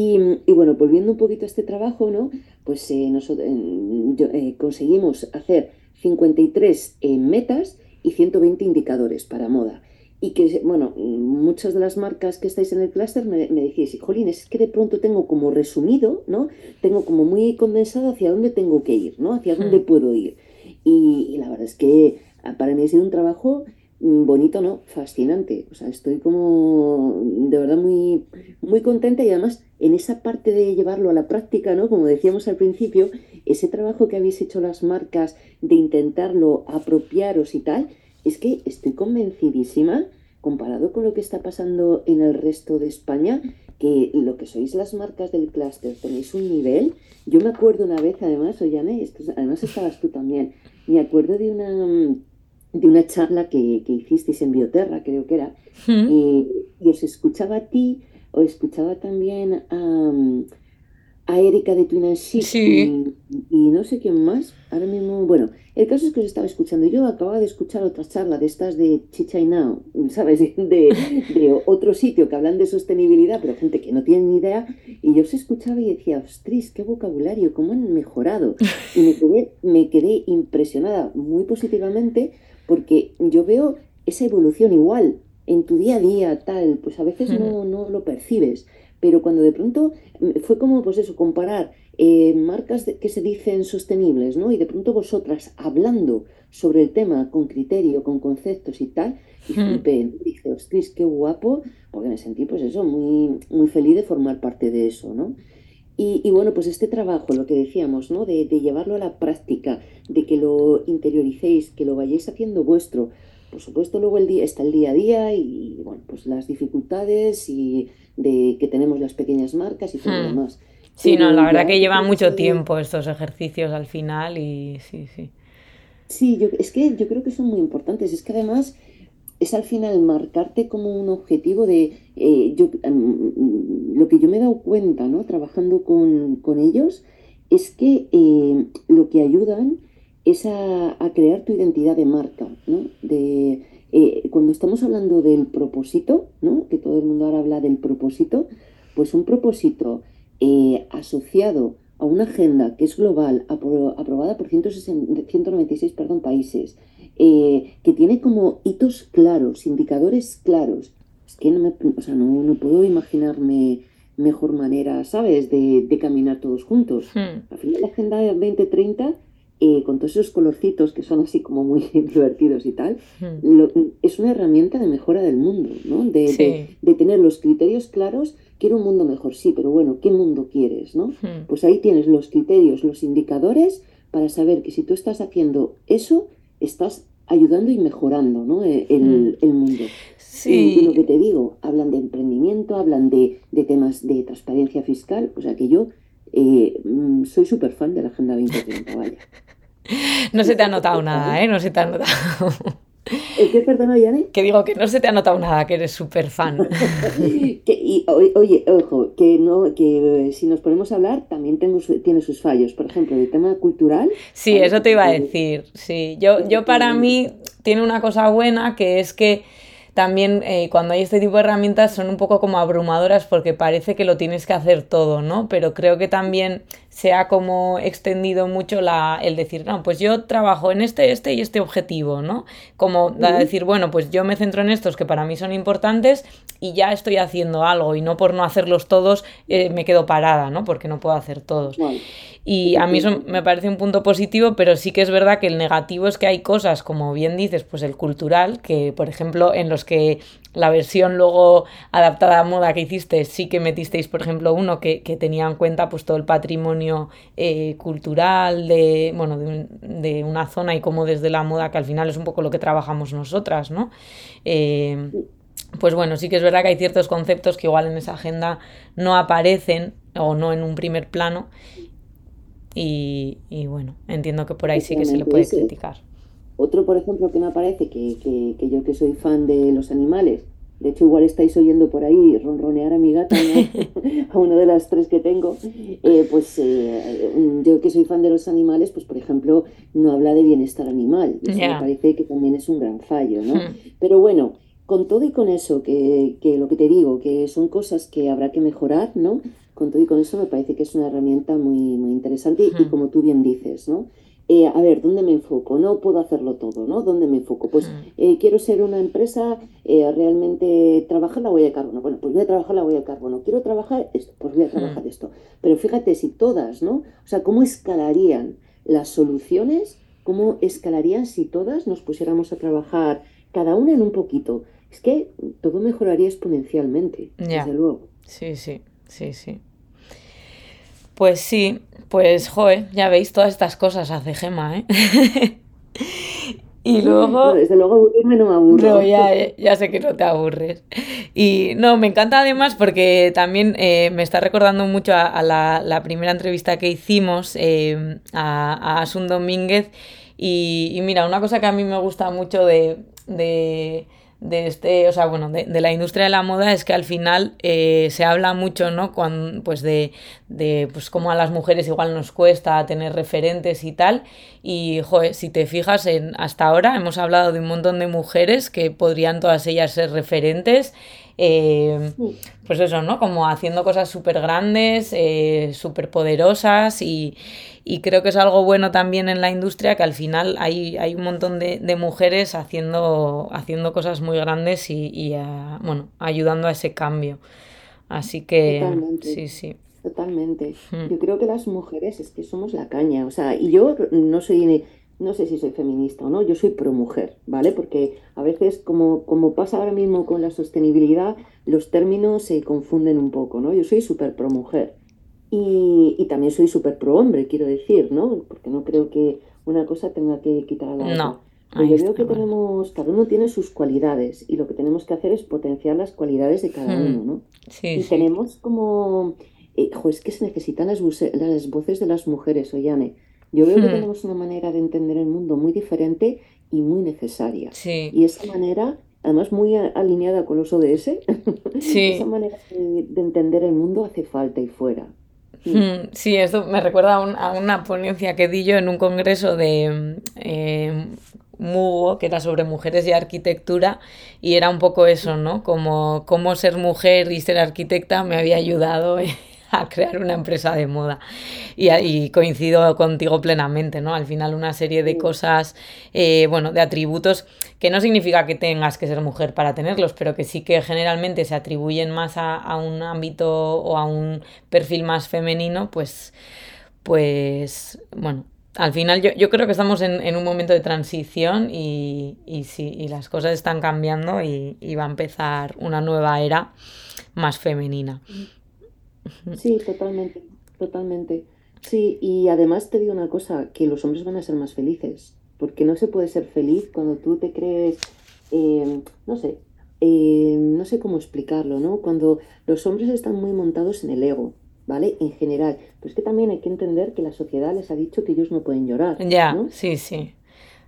y, bueno, volviendo un poquito a este trabajo, ¿no? Pues eh, nosotros, eh, conseguimos hacer 53 eh, metas y 120 indicadores para moda. Y que, bueno, muchas de las marcas que estáis en el clúster me, me decís, jolín, es que de pronto tengo como resumido, ¿no? Tengo como muy condensado hacia dónde tengo que ir, ¿no? Hacia dónde hmm. puedo ir. Y, y la verdad es que ah, para mí ha sido un trabajo bonito, ¿no? Fascinante. O sea, estoy como de verdad muy, muy contenta y además en esa parte de llevarlo a la práctica, ¿no? Como decíamos al principio, ese trabajo que habéis hecho las marcas de intentarlo apropiaros y tal, es que estoy convencidísima, comparado con lo que está pasando en el resto de España, que lo que sois las marcas del clúster tenéis un nivel. Yo me acuerdo una vez, además, Oyane, esto, además estabas tú también, me acuerdo de una de una charla que, que hicisteis en Bioterra, creo que era, y, os escuchaba a ti, o escuchaba también a, a Erika de Twin y, no sé quién más, ahora mismo, bueno, el caso es que os estaba escuchando, yo acababa de escuchar otra charla de estas de Chicha y Now, (laughs) ¿sabes? De, de, otro sitio que hablan de sostenibilidad, pero gente que no tiene ni idea, y yo os escuchaba y decía, ostras, qué vocabulario, cómo han mejorado, (laughs) y me quedé, me quedé impresionada muy positivamente porque yo veo esa evolución igual en tu día a día, tal, pues a veces no, no lo percibes, pero cuando de pronto mm, fue como, pues eso, comparar eh, marcas que se dicen sostenibles, ¿no? Y de pronto vosotras hablando sobre el tema con criterio, con conceptos y tal, y flipé, dije, ostras, qué guapo, porque me sentí, pues eso, muy, muy feliz de formar parte de eso, ¿no? Y, bueno, pues este trabajo, lo que decíamos, ¿no? De, llevarlo a la práctica, de que lo interioricéis, que lo vayáis haciendo vuestro. Por supuesto, luego el día, está el día a día y, bueno, pues las dificultades y de que tenemos las pequeñas marcas y todo lo hmm. demás. Sí, no, la verdad que lleva mucho tiempo estos ejercicios al final y sí, sí. Sí, yo, es que yo creo que son muy importantes. Es que además es al final marcarte como un objetivo de eh, yo, em, lo que yo me he dado cuenta, ¿no? Trabajando con, ellos, es que eh, lo que ayudan es a, crear tu identidad de marca, ¿no? De, eh, cuando estamos hablando del propósito, ¿no? Que todo el mundo ahora habla del propósito, pues un propósito asociado a una agenda que es global, aprobada por 196 perdón, países, eh, que tiene como hitos claros, indicadores claros. Es que no, me, o sea, no, no puedo imaginarme mejor manera, ¿sabes?, de, de caminar todos juntos. Hmm. Al final, la Agenda 2030, eh, con todos esos colorcitos que son así como muy (laughs) divertidos y tal, hmm. es una herramienta de mejora del mundo, ¿no? De, de, tener los criterios claros. Quiero un mundo mejor, sí, pero bueno, ¿qué mundo quieres, no? Hmm. Pues ahí tienes los criterios, los indicadores para saber que si tú estás haciendo eso, estás ayudando y mejorando ¿no? E, el, el mundo. Sí. Y, lo que te digo, hablan de emprendimiento, hablan de, de temas de transparencia fiscal, o sea que yo eh, mm, soy súper fan de la Agenda 2030, vaya. (laughs) No se te ha notado nada, ¿eh? No se te ha notado. ¿El qué, perdona, Yane? Que digo que no se te ha notado nada, que eres súper fan. (laughs) y, oye, ojo, que no que si nos ponemos a hablar, también tengo tiene sus fallos. Por ejemplo, el tema cultural. Sí, eso te iba a decir. Sí, yo, yo para mí tiene una cosa buena que es que también eh, cuando hay este tipo de herramientas son un poco como abrumadoras porque parece que lo tienes que hacer todo, ¿no? Pero creo que también se ha como extendido mucho la, el decir, no, pues yo trabajo en este, este y este objetivo, ¿no? Como decir, bueno, pues yo me centro en estos que para mí son importantes y ya estoy haciendo algo y no por no hacerlos todos eh, me quedo parada, ¿no? Porque no puedo hacer todos. Y a mí eso me parece un punto positivo, pero sí que es verdad que el negativo es que hay cosas, como bien dices, pues el cultural, que por ejemplo en los que la versión luego adaptada a moda que hiciste, sí que metisteis, por ejemplo, uno que, tenía en cuenta pues todo el patrimonio eh, cultural de, bueno, de, una zona y como desde la moda, que al final es un poco lo que trabajamos nosotras, ¿no? Eh, pues bueno, sí que es verdad que hay ciertos conceptos que igual en esa agenda no aparecen o no en un primer plano y, bueno, entiendo que por ahí sí que se le puede criticar. Otro, por ejemplo, que me parece que, que, yo que soy fan de los animales, de hecho igual estáis oyendo por ahí ronronear a mi gata, (laughs) a una de las tres que tengo, eh, pues eh, yo que soy fan de los animales, pues por ejemplo no habla de bienestar animal. Eso me parece que también es un gran fallo, ¿no? Hmm. Pero bueno, con todo y con eso, que, que, lo que te digo, que son cosas que habrá que mejorar, ¿no? con todo y con eso me parece que es una herramienta muy, muy interesante y como tú bien dices, ¿no? Eh, a ver, ¿dónde me enfoco? No puedo hacerlo todo, ¿no? ¿Dónde me enfoco? Pues eh, quiero ser una empresa, eh, realmente trabajar la huella de carbono. Bueno, pues voy a trabajar la huella de carbono. Quiero trabajar esto, pues voy a trabajar esto. Pero fíjate si todas, ¿no? O sea, ¿cómo escalarían las soluciones? ¿Cómo escalarían si todas nos pusiéramos a trabajar cada una en un poquito? Es que todo mejoraría exponencialmente, desde luego. Sí, sí, sí, sí. Pues sí, pues joe, ya veis, todas estas cosas hace Gema, ¿eh? (laughs) y luego... desde luego aburrirme no me aburro. No, ya, ya, sé que no te aburres. Y no, me encanta además porque también eh, me está recordando mucho a, la, primera entrevista que hicimos eh, a, Asun Domínguez. Y, mira, una cosa que a mí me gusta mucho de de este, o sea, bueno, de, la industria de la moda es que al final eh, se habla mucho, ¿no? Cuando, pues de, de pues cómo a las mujeres igual nos cuesta tener referentes y tal. Y, joder, si te fijas, en, hasta ahora hemos hablado de un montón de mujeres que podrían todas ellas ser referentes. Eh, pues eso, ¿no? Como haciendo cosas súper grandes, eh, súper poderosas y, y creo que es algo bueno también en la industria que al final hay, hay un montón de, mujeres haciendo, haciendo cosas muy grandes y, bueno, ayudando a ese cambio. Así que Totalmente. sí, sí. Totalmente. Hmm. Yo creo que las mujeres es que somos la caña. O sea, y yo no soy no sé si soy feminista o no, yo soy pro mujer, ¿vale? Porque a veces, como, como pasa ahora mismo con la sostenibilidad, los términos se confunden un poco, ¿no? Yo soy súper pro mujer. Y, también soy súper pro hombre, quiero decir, ¿no? Porque no creo que una cosa tenga que quitar a la otra. No. Yo veo que tenemos, cada uno tiene sus cualidades y lo que tenemos que hacer es potenciar las cualidades de cada hmm. uno, ¿no? Sí, y tenemos como, eh, es que se necesitan las, las voces de las mujeres, Oyane. Yo veo que hmm. tenemos una manera de entender el mundo muy diferente y muy necesaria. Sí. Y esa manera, además muy alineada con los ODS, (laughs) esa manera de entender el mundo hace falta y fuera. Hmm, sí, esto me recuerda a, una ponencia que di yo en un congreso de eh, Mugo, que era sobre mujeres y arquitectura, y era un poco eso, ¿no? Como cómo ser mujer y ser arquitecta me había ayudado a crear una empresa de moda. Y, coincido contigo plenamente, ¿no? Al final una serie de cosas, eh, bueno, de atributos que no significa que tengas que ser mujer para tenerlos, pero que sí que generalmente se atribuyen más a, un ámbito o a un perfil más femenino, pues, pues, bueno, al final yo, yo creo que estamos en, un momento de transición y, y sí, y las cosas están cambiando y, y va a empezar una nueva era más femenina. Sí, totalmente, totalmente. Sí, y además te digo una cosa, que los hombres van a ser más felices, porque no se puede ser feliz cuando tú te crees, eh, no sé, eh, no sé cómo explicarlo, ¿no? Cuando los hombres están muy montados en el ego, ¿vale? En general. Pero es que también hay que entender que la sociedad les ha dicho que ellos no pueden llorar. Ya, sí, sí.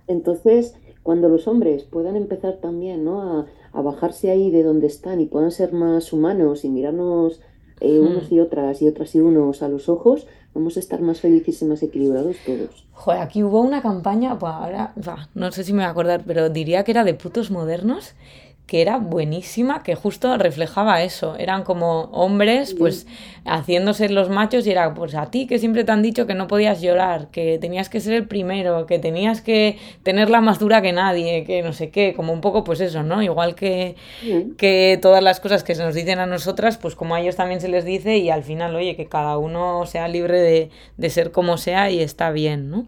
Entonces, cuando los hombres puedan empezar también, ¿no? A, a bajarse ahí de donde están y puedan ser más humanos y mirarnos eh, unos hmm. y otras y otras y unos a los ojos, vamos a estar más felices y más equilibrados todos. Joder, aquí hubo una campaña, pues ahora, no sé si me voy a acordar, pero diría que era de putos modernos, que era buenísima, que justo reflejaba eso. Eran como hombres, pues, haciéndose los machos y era, pues, a ti que siempre te han dicho que no podías llorar, que tenías que ser el primero, que tenías que tenerla más dura que nadie, que no sé qué, como un poco, pues eso, ¿no? Igual que, que todas las cosas que se nos dicen a nosotras, pues como a ellos también se les dice y al final, oye, que cada uno sea libre de, de ser como sea y está bien, ¿no?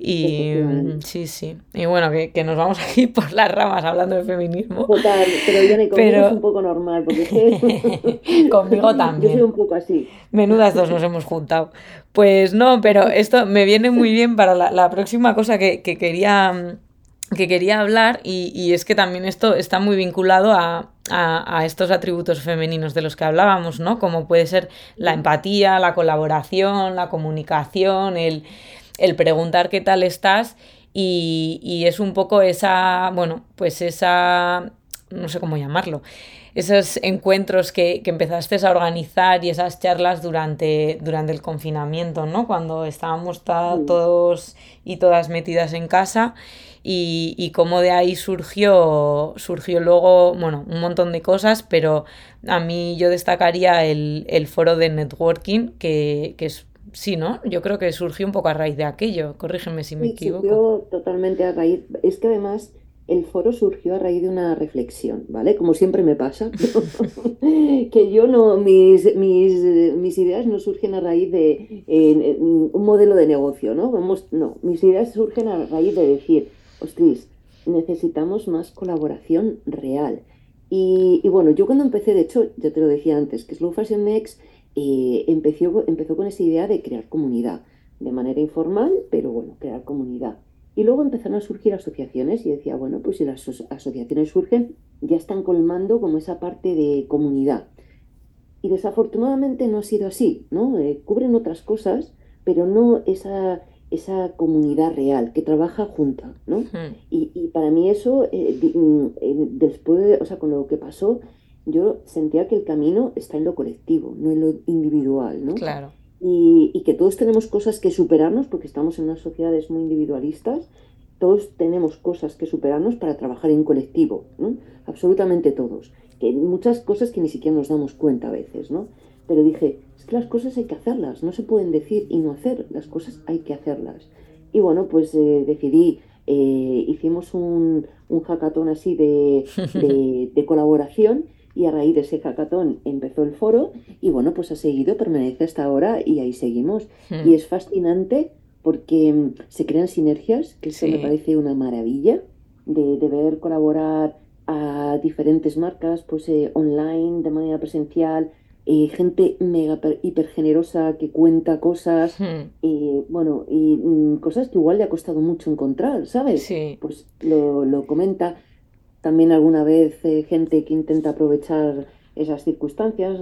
Y sí, sí. Y bueno, que, que, nos vamos (laughs) aquí por las ramas hablando de feminismo. Total, pero yo conmigo pero... es un poco normal, porque (laughs) conmigo también. (laughs) Yo soy un poco así. Menudas dos nos hemos juntado. Pues no, pero esto me viene muy bien para la, la próxima cosa que, que, quería que quería hablar y, y, es que también esto está muy vinculado a, a, a, estos atributos femeninos de los que hablábamos, ¿no? Como puede ser la empatía, la colaboración, la comunicación, el, el preguntar qué tal estás y, y, es un poco esa, bueno, pues esa, no sé cómo llamarlo, esos encuentros que, que empezaste a organizar y esas charlas durante, durante el confinamiento, ¿no? Cuando estábamos todos y todas metidas en casa y, y cómo de ahí surgió, surgió luego, bueno, un montón de cosas, pero a mí yo destacaría el, el foro de networking, que, que es Sí, ¿no? Yo creo que surgió un poco a raíz de aquello. Corrígeme si me equivoco. Surgió totalmente a raíz. Es que además el foro surgió a raíz de una reflexión, ¿vale? Como siempre me pasa, (laughs) que yo no, mis, mis, mis, ideas no surgen a raíz de un modelo de negocio, ¿no? Vamos, no, mis ideas surgen a raíz de decir, ostras, necesitamos más colaboración real. Y, y, bueno, yo cuando empecé, de hecho, ya te lo decía antes, que Slow Fashion Next eh, empezó, empezó con esa idea de crear comunidad, de manera informal, pero bueno, crear comunidad. Y luego empezaron a surgir asociaciones y decía, bueno, pues si las asociaciones surgen, ya están colmando como esa parte de comunidad. Y desafortunadamente no ha sido así, ¿no? Eh, cubren otras cosas, pero no esa, esa comunidad real que trabaja junta, ¿no? Y, y, para mí eso, eh, mm, después, o sea, con lo que pasó, yo sentía que el camino está en lo colectivo, no en lo individual, ¿no? Claro. Y, y, que todos tenemos cosas que superarnos porque estamos en unas sociedades muy individualistas, todos tenemos cosas que superarnos para trabajar en colectivo, ¿no? Absolutamente todos. Que muchas cosas que ni siquiera nos damos cuenta a veces, ¿no? Pero dije, es que las cosas hay que hacerlas, no se pueden decir y no hacer, las cosas hay que hacerlas. Y bueno, pues eh, decidí, eh, hicimos un, un hackathon así de, de, de colaboración y a raíz de ese hackathon empezó el foro y bueno, pues ha seguido, permanece hasta ahora y ahí seguimos. Hmm. Y es fascinante porque mm, se crean sinergias, que eso me parece una maravilla, de, de, ver colaborar a diferentes marcas, pues eh, online, de manera presencial, eh, gente mega hiper generosa que cuenta cosas, hmm. y bueno, y mm, cosas que igual le ha costado mucho encontrar, ¿sabes? Sí. Pues lo, lo comenta también alguna vez eh, gente que intenta aprovechar esas circunstancias,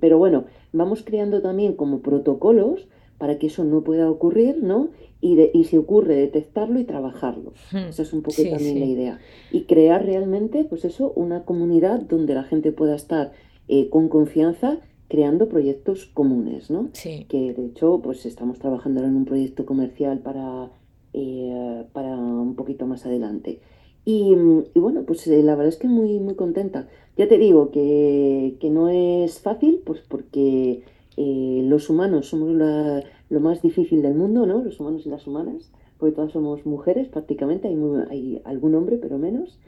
pero bueno, vamos creando también como protocolos para que eso no pueda ocurrir, ¿no? Y, de, y si ocurre, detectarlo y trabajarlo. Hmm. Esa es un poco también la idea. Y crear realmente, pues eso, una comunidad donde la gente pueda estar eh, con confianza creando proyectos comunes, ¿no? Sí. Que de hecho, pues estamos trabajando en un proyecto comercial para, eh, para un poquito más adelante. Y, y bueno, pues eh, la verdad es que muy, muy contenta. Ya te digo que, que no es fácil, pues porque eh, los humanos somos la- lo más difícil del mundo, ¿no? Los humanos y las humanas, porque todas somos mujeres prácticamente, hay, hay algún hombre, pero menos.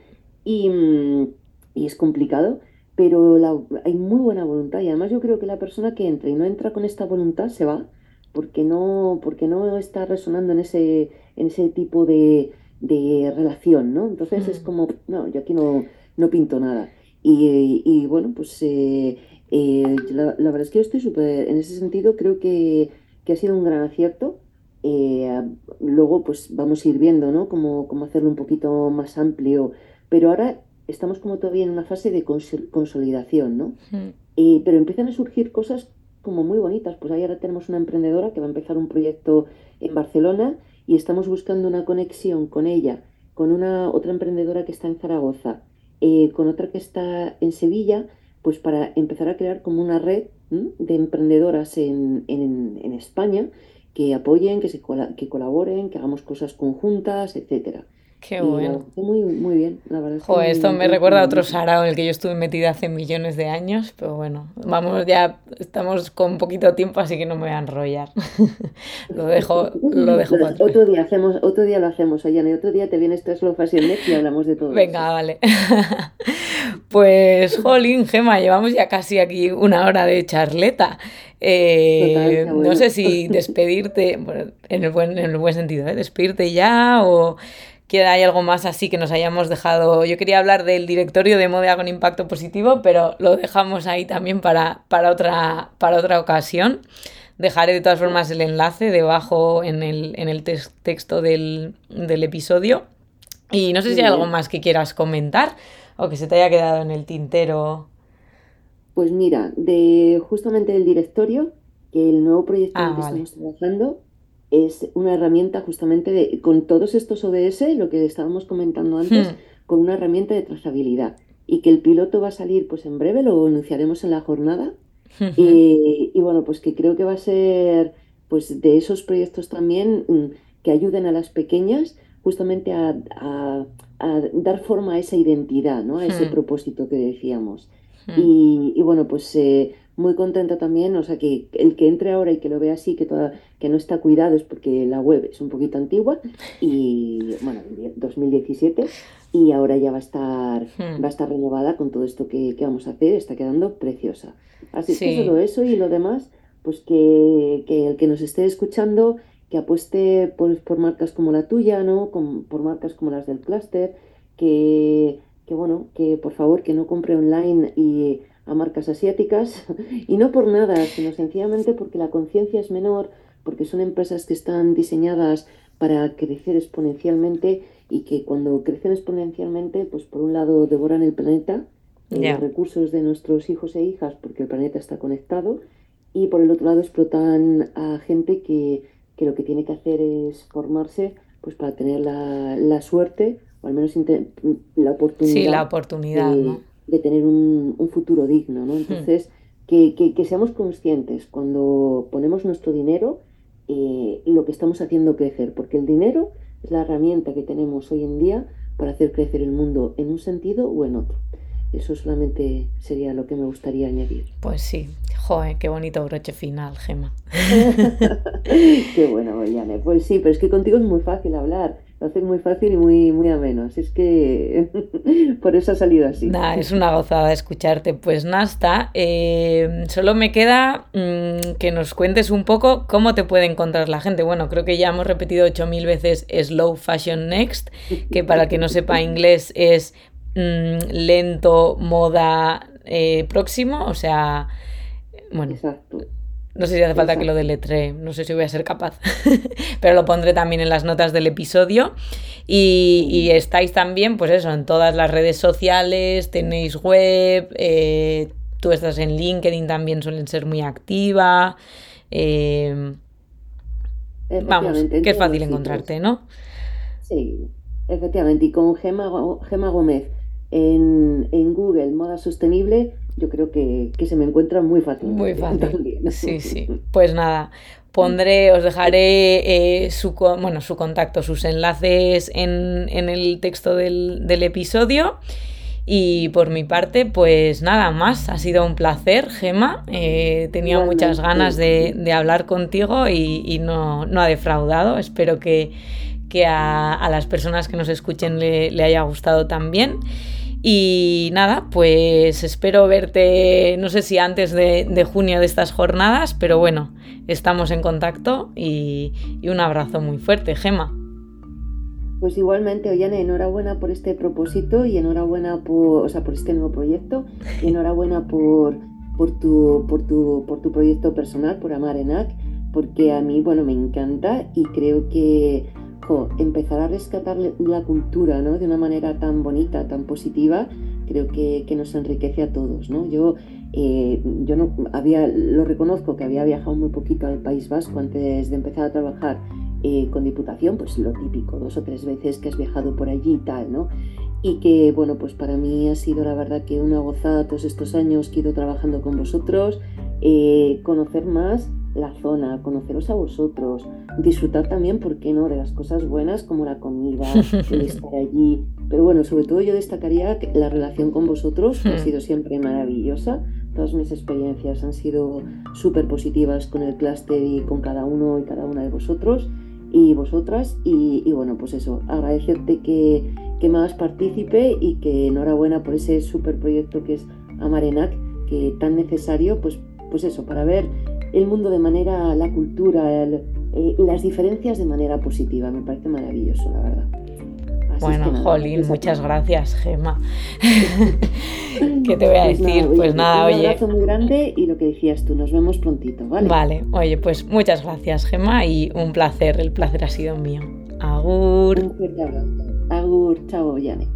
Y, mm, y es complicado, pero la- hay muy buena voluntad. Y además yo creo que la persona que entra y no entra con esta voluntad se va, porque no, porque no está resonando en ese, en ese tipo de, de relación, ¿no? Entonces es Mm. como, no, yo aquí no, no pinto nada. Y, y bueno, pues eh, eh, la, la verdad es que yo estoy súper, en ese sentido creo que, que ha sido un gran acierto. Eh, luego pues vamos a ir viendo, ¿no? Cómo, cómo hacerlo un poquito más amplio. Pero ahora estamos como todavía en una fase de cons- consolidación, ¿no? Mm. Pero empiezan a surgir cosas como muy bonitas. Pues ahí ahora tenemos una emprendedora que va a empezar un proyecto en Barcelona y estamos buscando una conexión con ella, con una otra emprendedora que está en Zaragoza, eh, con otra que está en Sevilla, pues para empezar a crear como una red de emprendedoras en, en- España que apoyen, que se que colaboren, que hagamos cosas conjuntas, etcétera. Qué Y bueno. muy, muy bien, la verdad es que Joder, esto me recuerda a otro sarao en el que yo estuve metida hace millones de años, pero bueno, vamos, ya estamos con poquito tiempo, así que no me voy a enrollar. (laughs) Lo dejo, lo dejo para otro. Día hacemos, otro día lo hacemos, y otro día te vienes tú a Slow Fashion Next y hablamos de todo Venga, eso. vale. (laughs) Pues, jolín, Gema, llevamos ya casi aquí una hora de charleta. Total, Eh, qué no bueno. sé si (laughs) despedirte, bueno, en el buen, en el buen sentido, ¿eh? Despedirte ya o que hay algo más así que nos hayamos dejado. Yo quería hablar del directorio de moda con impacto positivo, pero lo dejamos ahí también para, para otra, para otra ocasión. Dejaré de todas formas el enlace debajo en el, en el tex- texto del, del episodio. Y no sé si hay algo más que quieras comentar o que se te haya quedado en el tintero. Pues mira, de justamente del directorio, que el nuevo proyecto en Ah, el que vale. estamos trabajando es una herramienta justamente de, con todos estos ODS, lo que estábamos comentando antes, Hmm, con una herramienta de trazabilidad. Y que el piloto va a salir pues en breve, lo anunciaremos en la jornada. ujú, Y, y bueno, pues que creo que va a ser pues de esos proyectos también mm, que ayuden a las pequeñas justamente a, a- a dar forma a esa identidad, ¿no? A ese hmm, propósito que decíamos. hmm. Y, y bueno, pues eh, muy contenta también, o sea, que el que entre ahora y que lo vea así, que, toda, que no está cuidado, es porque la web es un poquito antigua y, bueno, 2017, y ahora ya va a estar, va Hmm, a estar renovada con todo esto que, que vamos a hacer, está quedando preciosa. Así es que solo Sí, eso y lo demás, pues que, que el que nos esté escuchando, que apueste por, por marcas como la tuya, ¿no? Con- por marcas como las del clúster, que, que bueno, que por favor que no compre online y a marcas asiáticas, (laughs) y no por nada, sino sencillamente porque la conciencia es menor, porque son empresas que están diseñadas para crecer exponencialmente y que cuando crecen exponencialmente, pues por un lado devoran el planeta, eh, los recursos de nuestros hijos e hijas, porque el planeta está conectado, y por el otro lado explotan a gente que, que lo que tiene que hacer es formarse pues para tener la, la suerte o al menos la Sí, la oportunidad oportunidad, ¿no? De, tener un, un futuro digno, ¿no? Hmm, Entonces, que, que- que seamos conscientes cuando ponemos nuestro dinero, eh, lo que estamos haciendo crecer, porque el dinero es la herramienta que tenemos hoy en día para hacer crecer el mundo en un sentido o en otro. Eso solamente sería lo que me gustaría añadir. Pues sí. Joder, qué bonito broche final, Gema. (laughs) Qué bueno, Boyane. Pues sí, pero es que contigo es muy fácil hablar. Lo haces muy fácil y muy, muy ameno. Así es que (laughs) por eso ha salido así. Nada, es una gozada escucharte. Pues Nasta, eh, solo me queda mm, que nos cuentes un poco cómo te puede encontrar la gente. Bueno, creo que ya hemos repetido 8000 veces Slow Fashion Next, que para el que no sepa inglés es mm, lento, moda eh, próximo. O sea, bueno, Exacto, no sé si hace falta que lo exacto. deletree, no sé si voy a ser capaz, (laughs) pero lo pondré también en las notas del episodio. Y, y estáis también, pues eso, en todas las redes sociales, tenéis web, eh, tú estás en LinkedIn, también suelen ser muy activa. eh, vamos, que es fácil encontrarte, ¿no? Sí, efectivamente. Y con Gema, Gema Gómez en, en Google Moda Sostenible, yo creo que, se me encuentra muy fácil. Muy fácil. Sí, (laughs) sí. Pues nada, pondré, os dejaré eh, su, bueno, su contacto, sus enlaces en, el texto del, episodio. Y por mi parte, pues nada más, ha sido un placer, Gema. Eh, tenía muchas ganas de, hablar contigo y, no, ha defraudado. Espero que, a, las personas que nos escuchen le, le haya gustado también. Y nada, pues espero verte, no sé si antes de, junio de estas jornadas, pero bueno, estamos en contacto y, un abrazo muy fuerte, Gema. Pues igualmente, Ollane, enhorabuena por este propósito y enhorabuena por, o sea, por este nuevo proyecto y enhorabuena por, por, tu, por, tu, por tu proyecto personal, por Amar Enac, porque a mí, bueno, me encanta y creo que empezar a rescatar la cultura ¿no? de una manera tan bonita, tan positiva, creo que, nos enriquece a todos. ¿no? Yo, eh, yo no había, lo reconozco que había viajado muy poquito al País Vasco antes de empezar a trabajar eh, con Diputación, pues lo típico, dos o tres veces que has viajado por allí y tal, ¿no? Y que, bueno, pues para mí ha sido la verdad que una gozada todos estos años que he ido trabajando con vosotros, eh, conocer más la zona, conoceros a vosotros, disfrutar también, ¿por qué no?, de las cosas buenas como la comida, (laughs) el estar allí. Pero bueno, sobre todo yo destacaría la relación con vosotros, que ha hmm. sido siempre maravillosa. Todas mis experiencias han sido súper positivas con el clúster y con cada uno y cada una de vosotros y vosotras. Y, bueno, pues eso, agradecerte que, que me hagas partícipe y que enhorabuena por ese súper proyecto que es Amarenac, que tan necesario, pues, pues eso, para ver el mundo de manera, la cultura, eh, las diferencias de manera positiva. Me parece maravilloso, la verdad. Bueno, Jolín, pues muchas gracias, Gema. (laughs) ¿Qué te voy a pues decir? Pues, nada, oye. Un abrazo muy grande y lo que decías tú, nos vemos prontito, ¿vale? Vale, oye, pues muchas gracias, Gema, y un placer, el placer ha sido mío. Agur. Un fuerte abrazo. Agur, chao, Yane.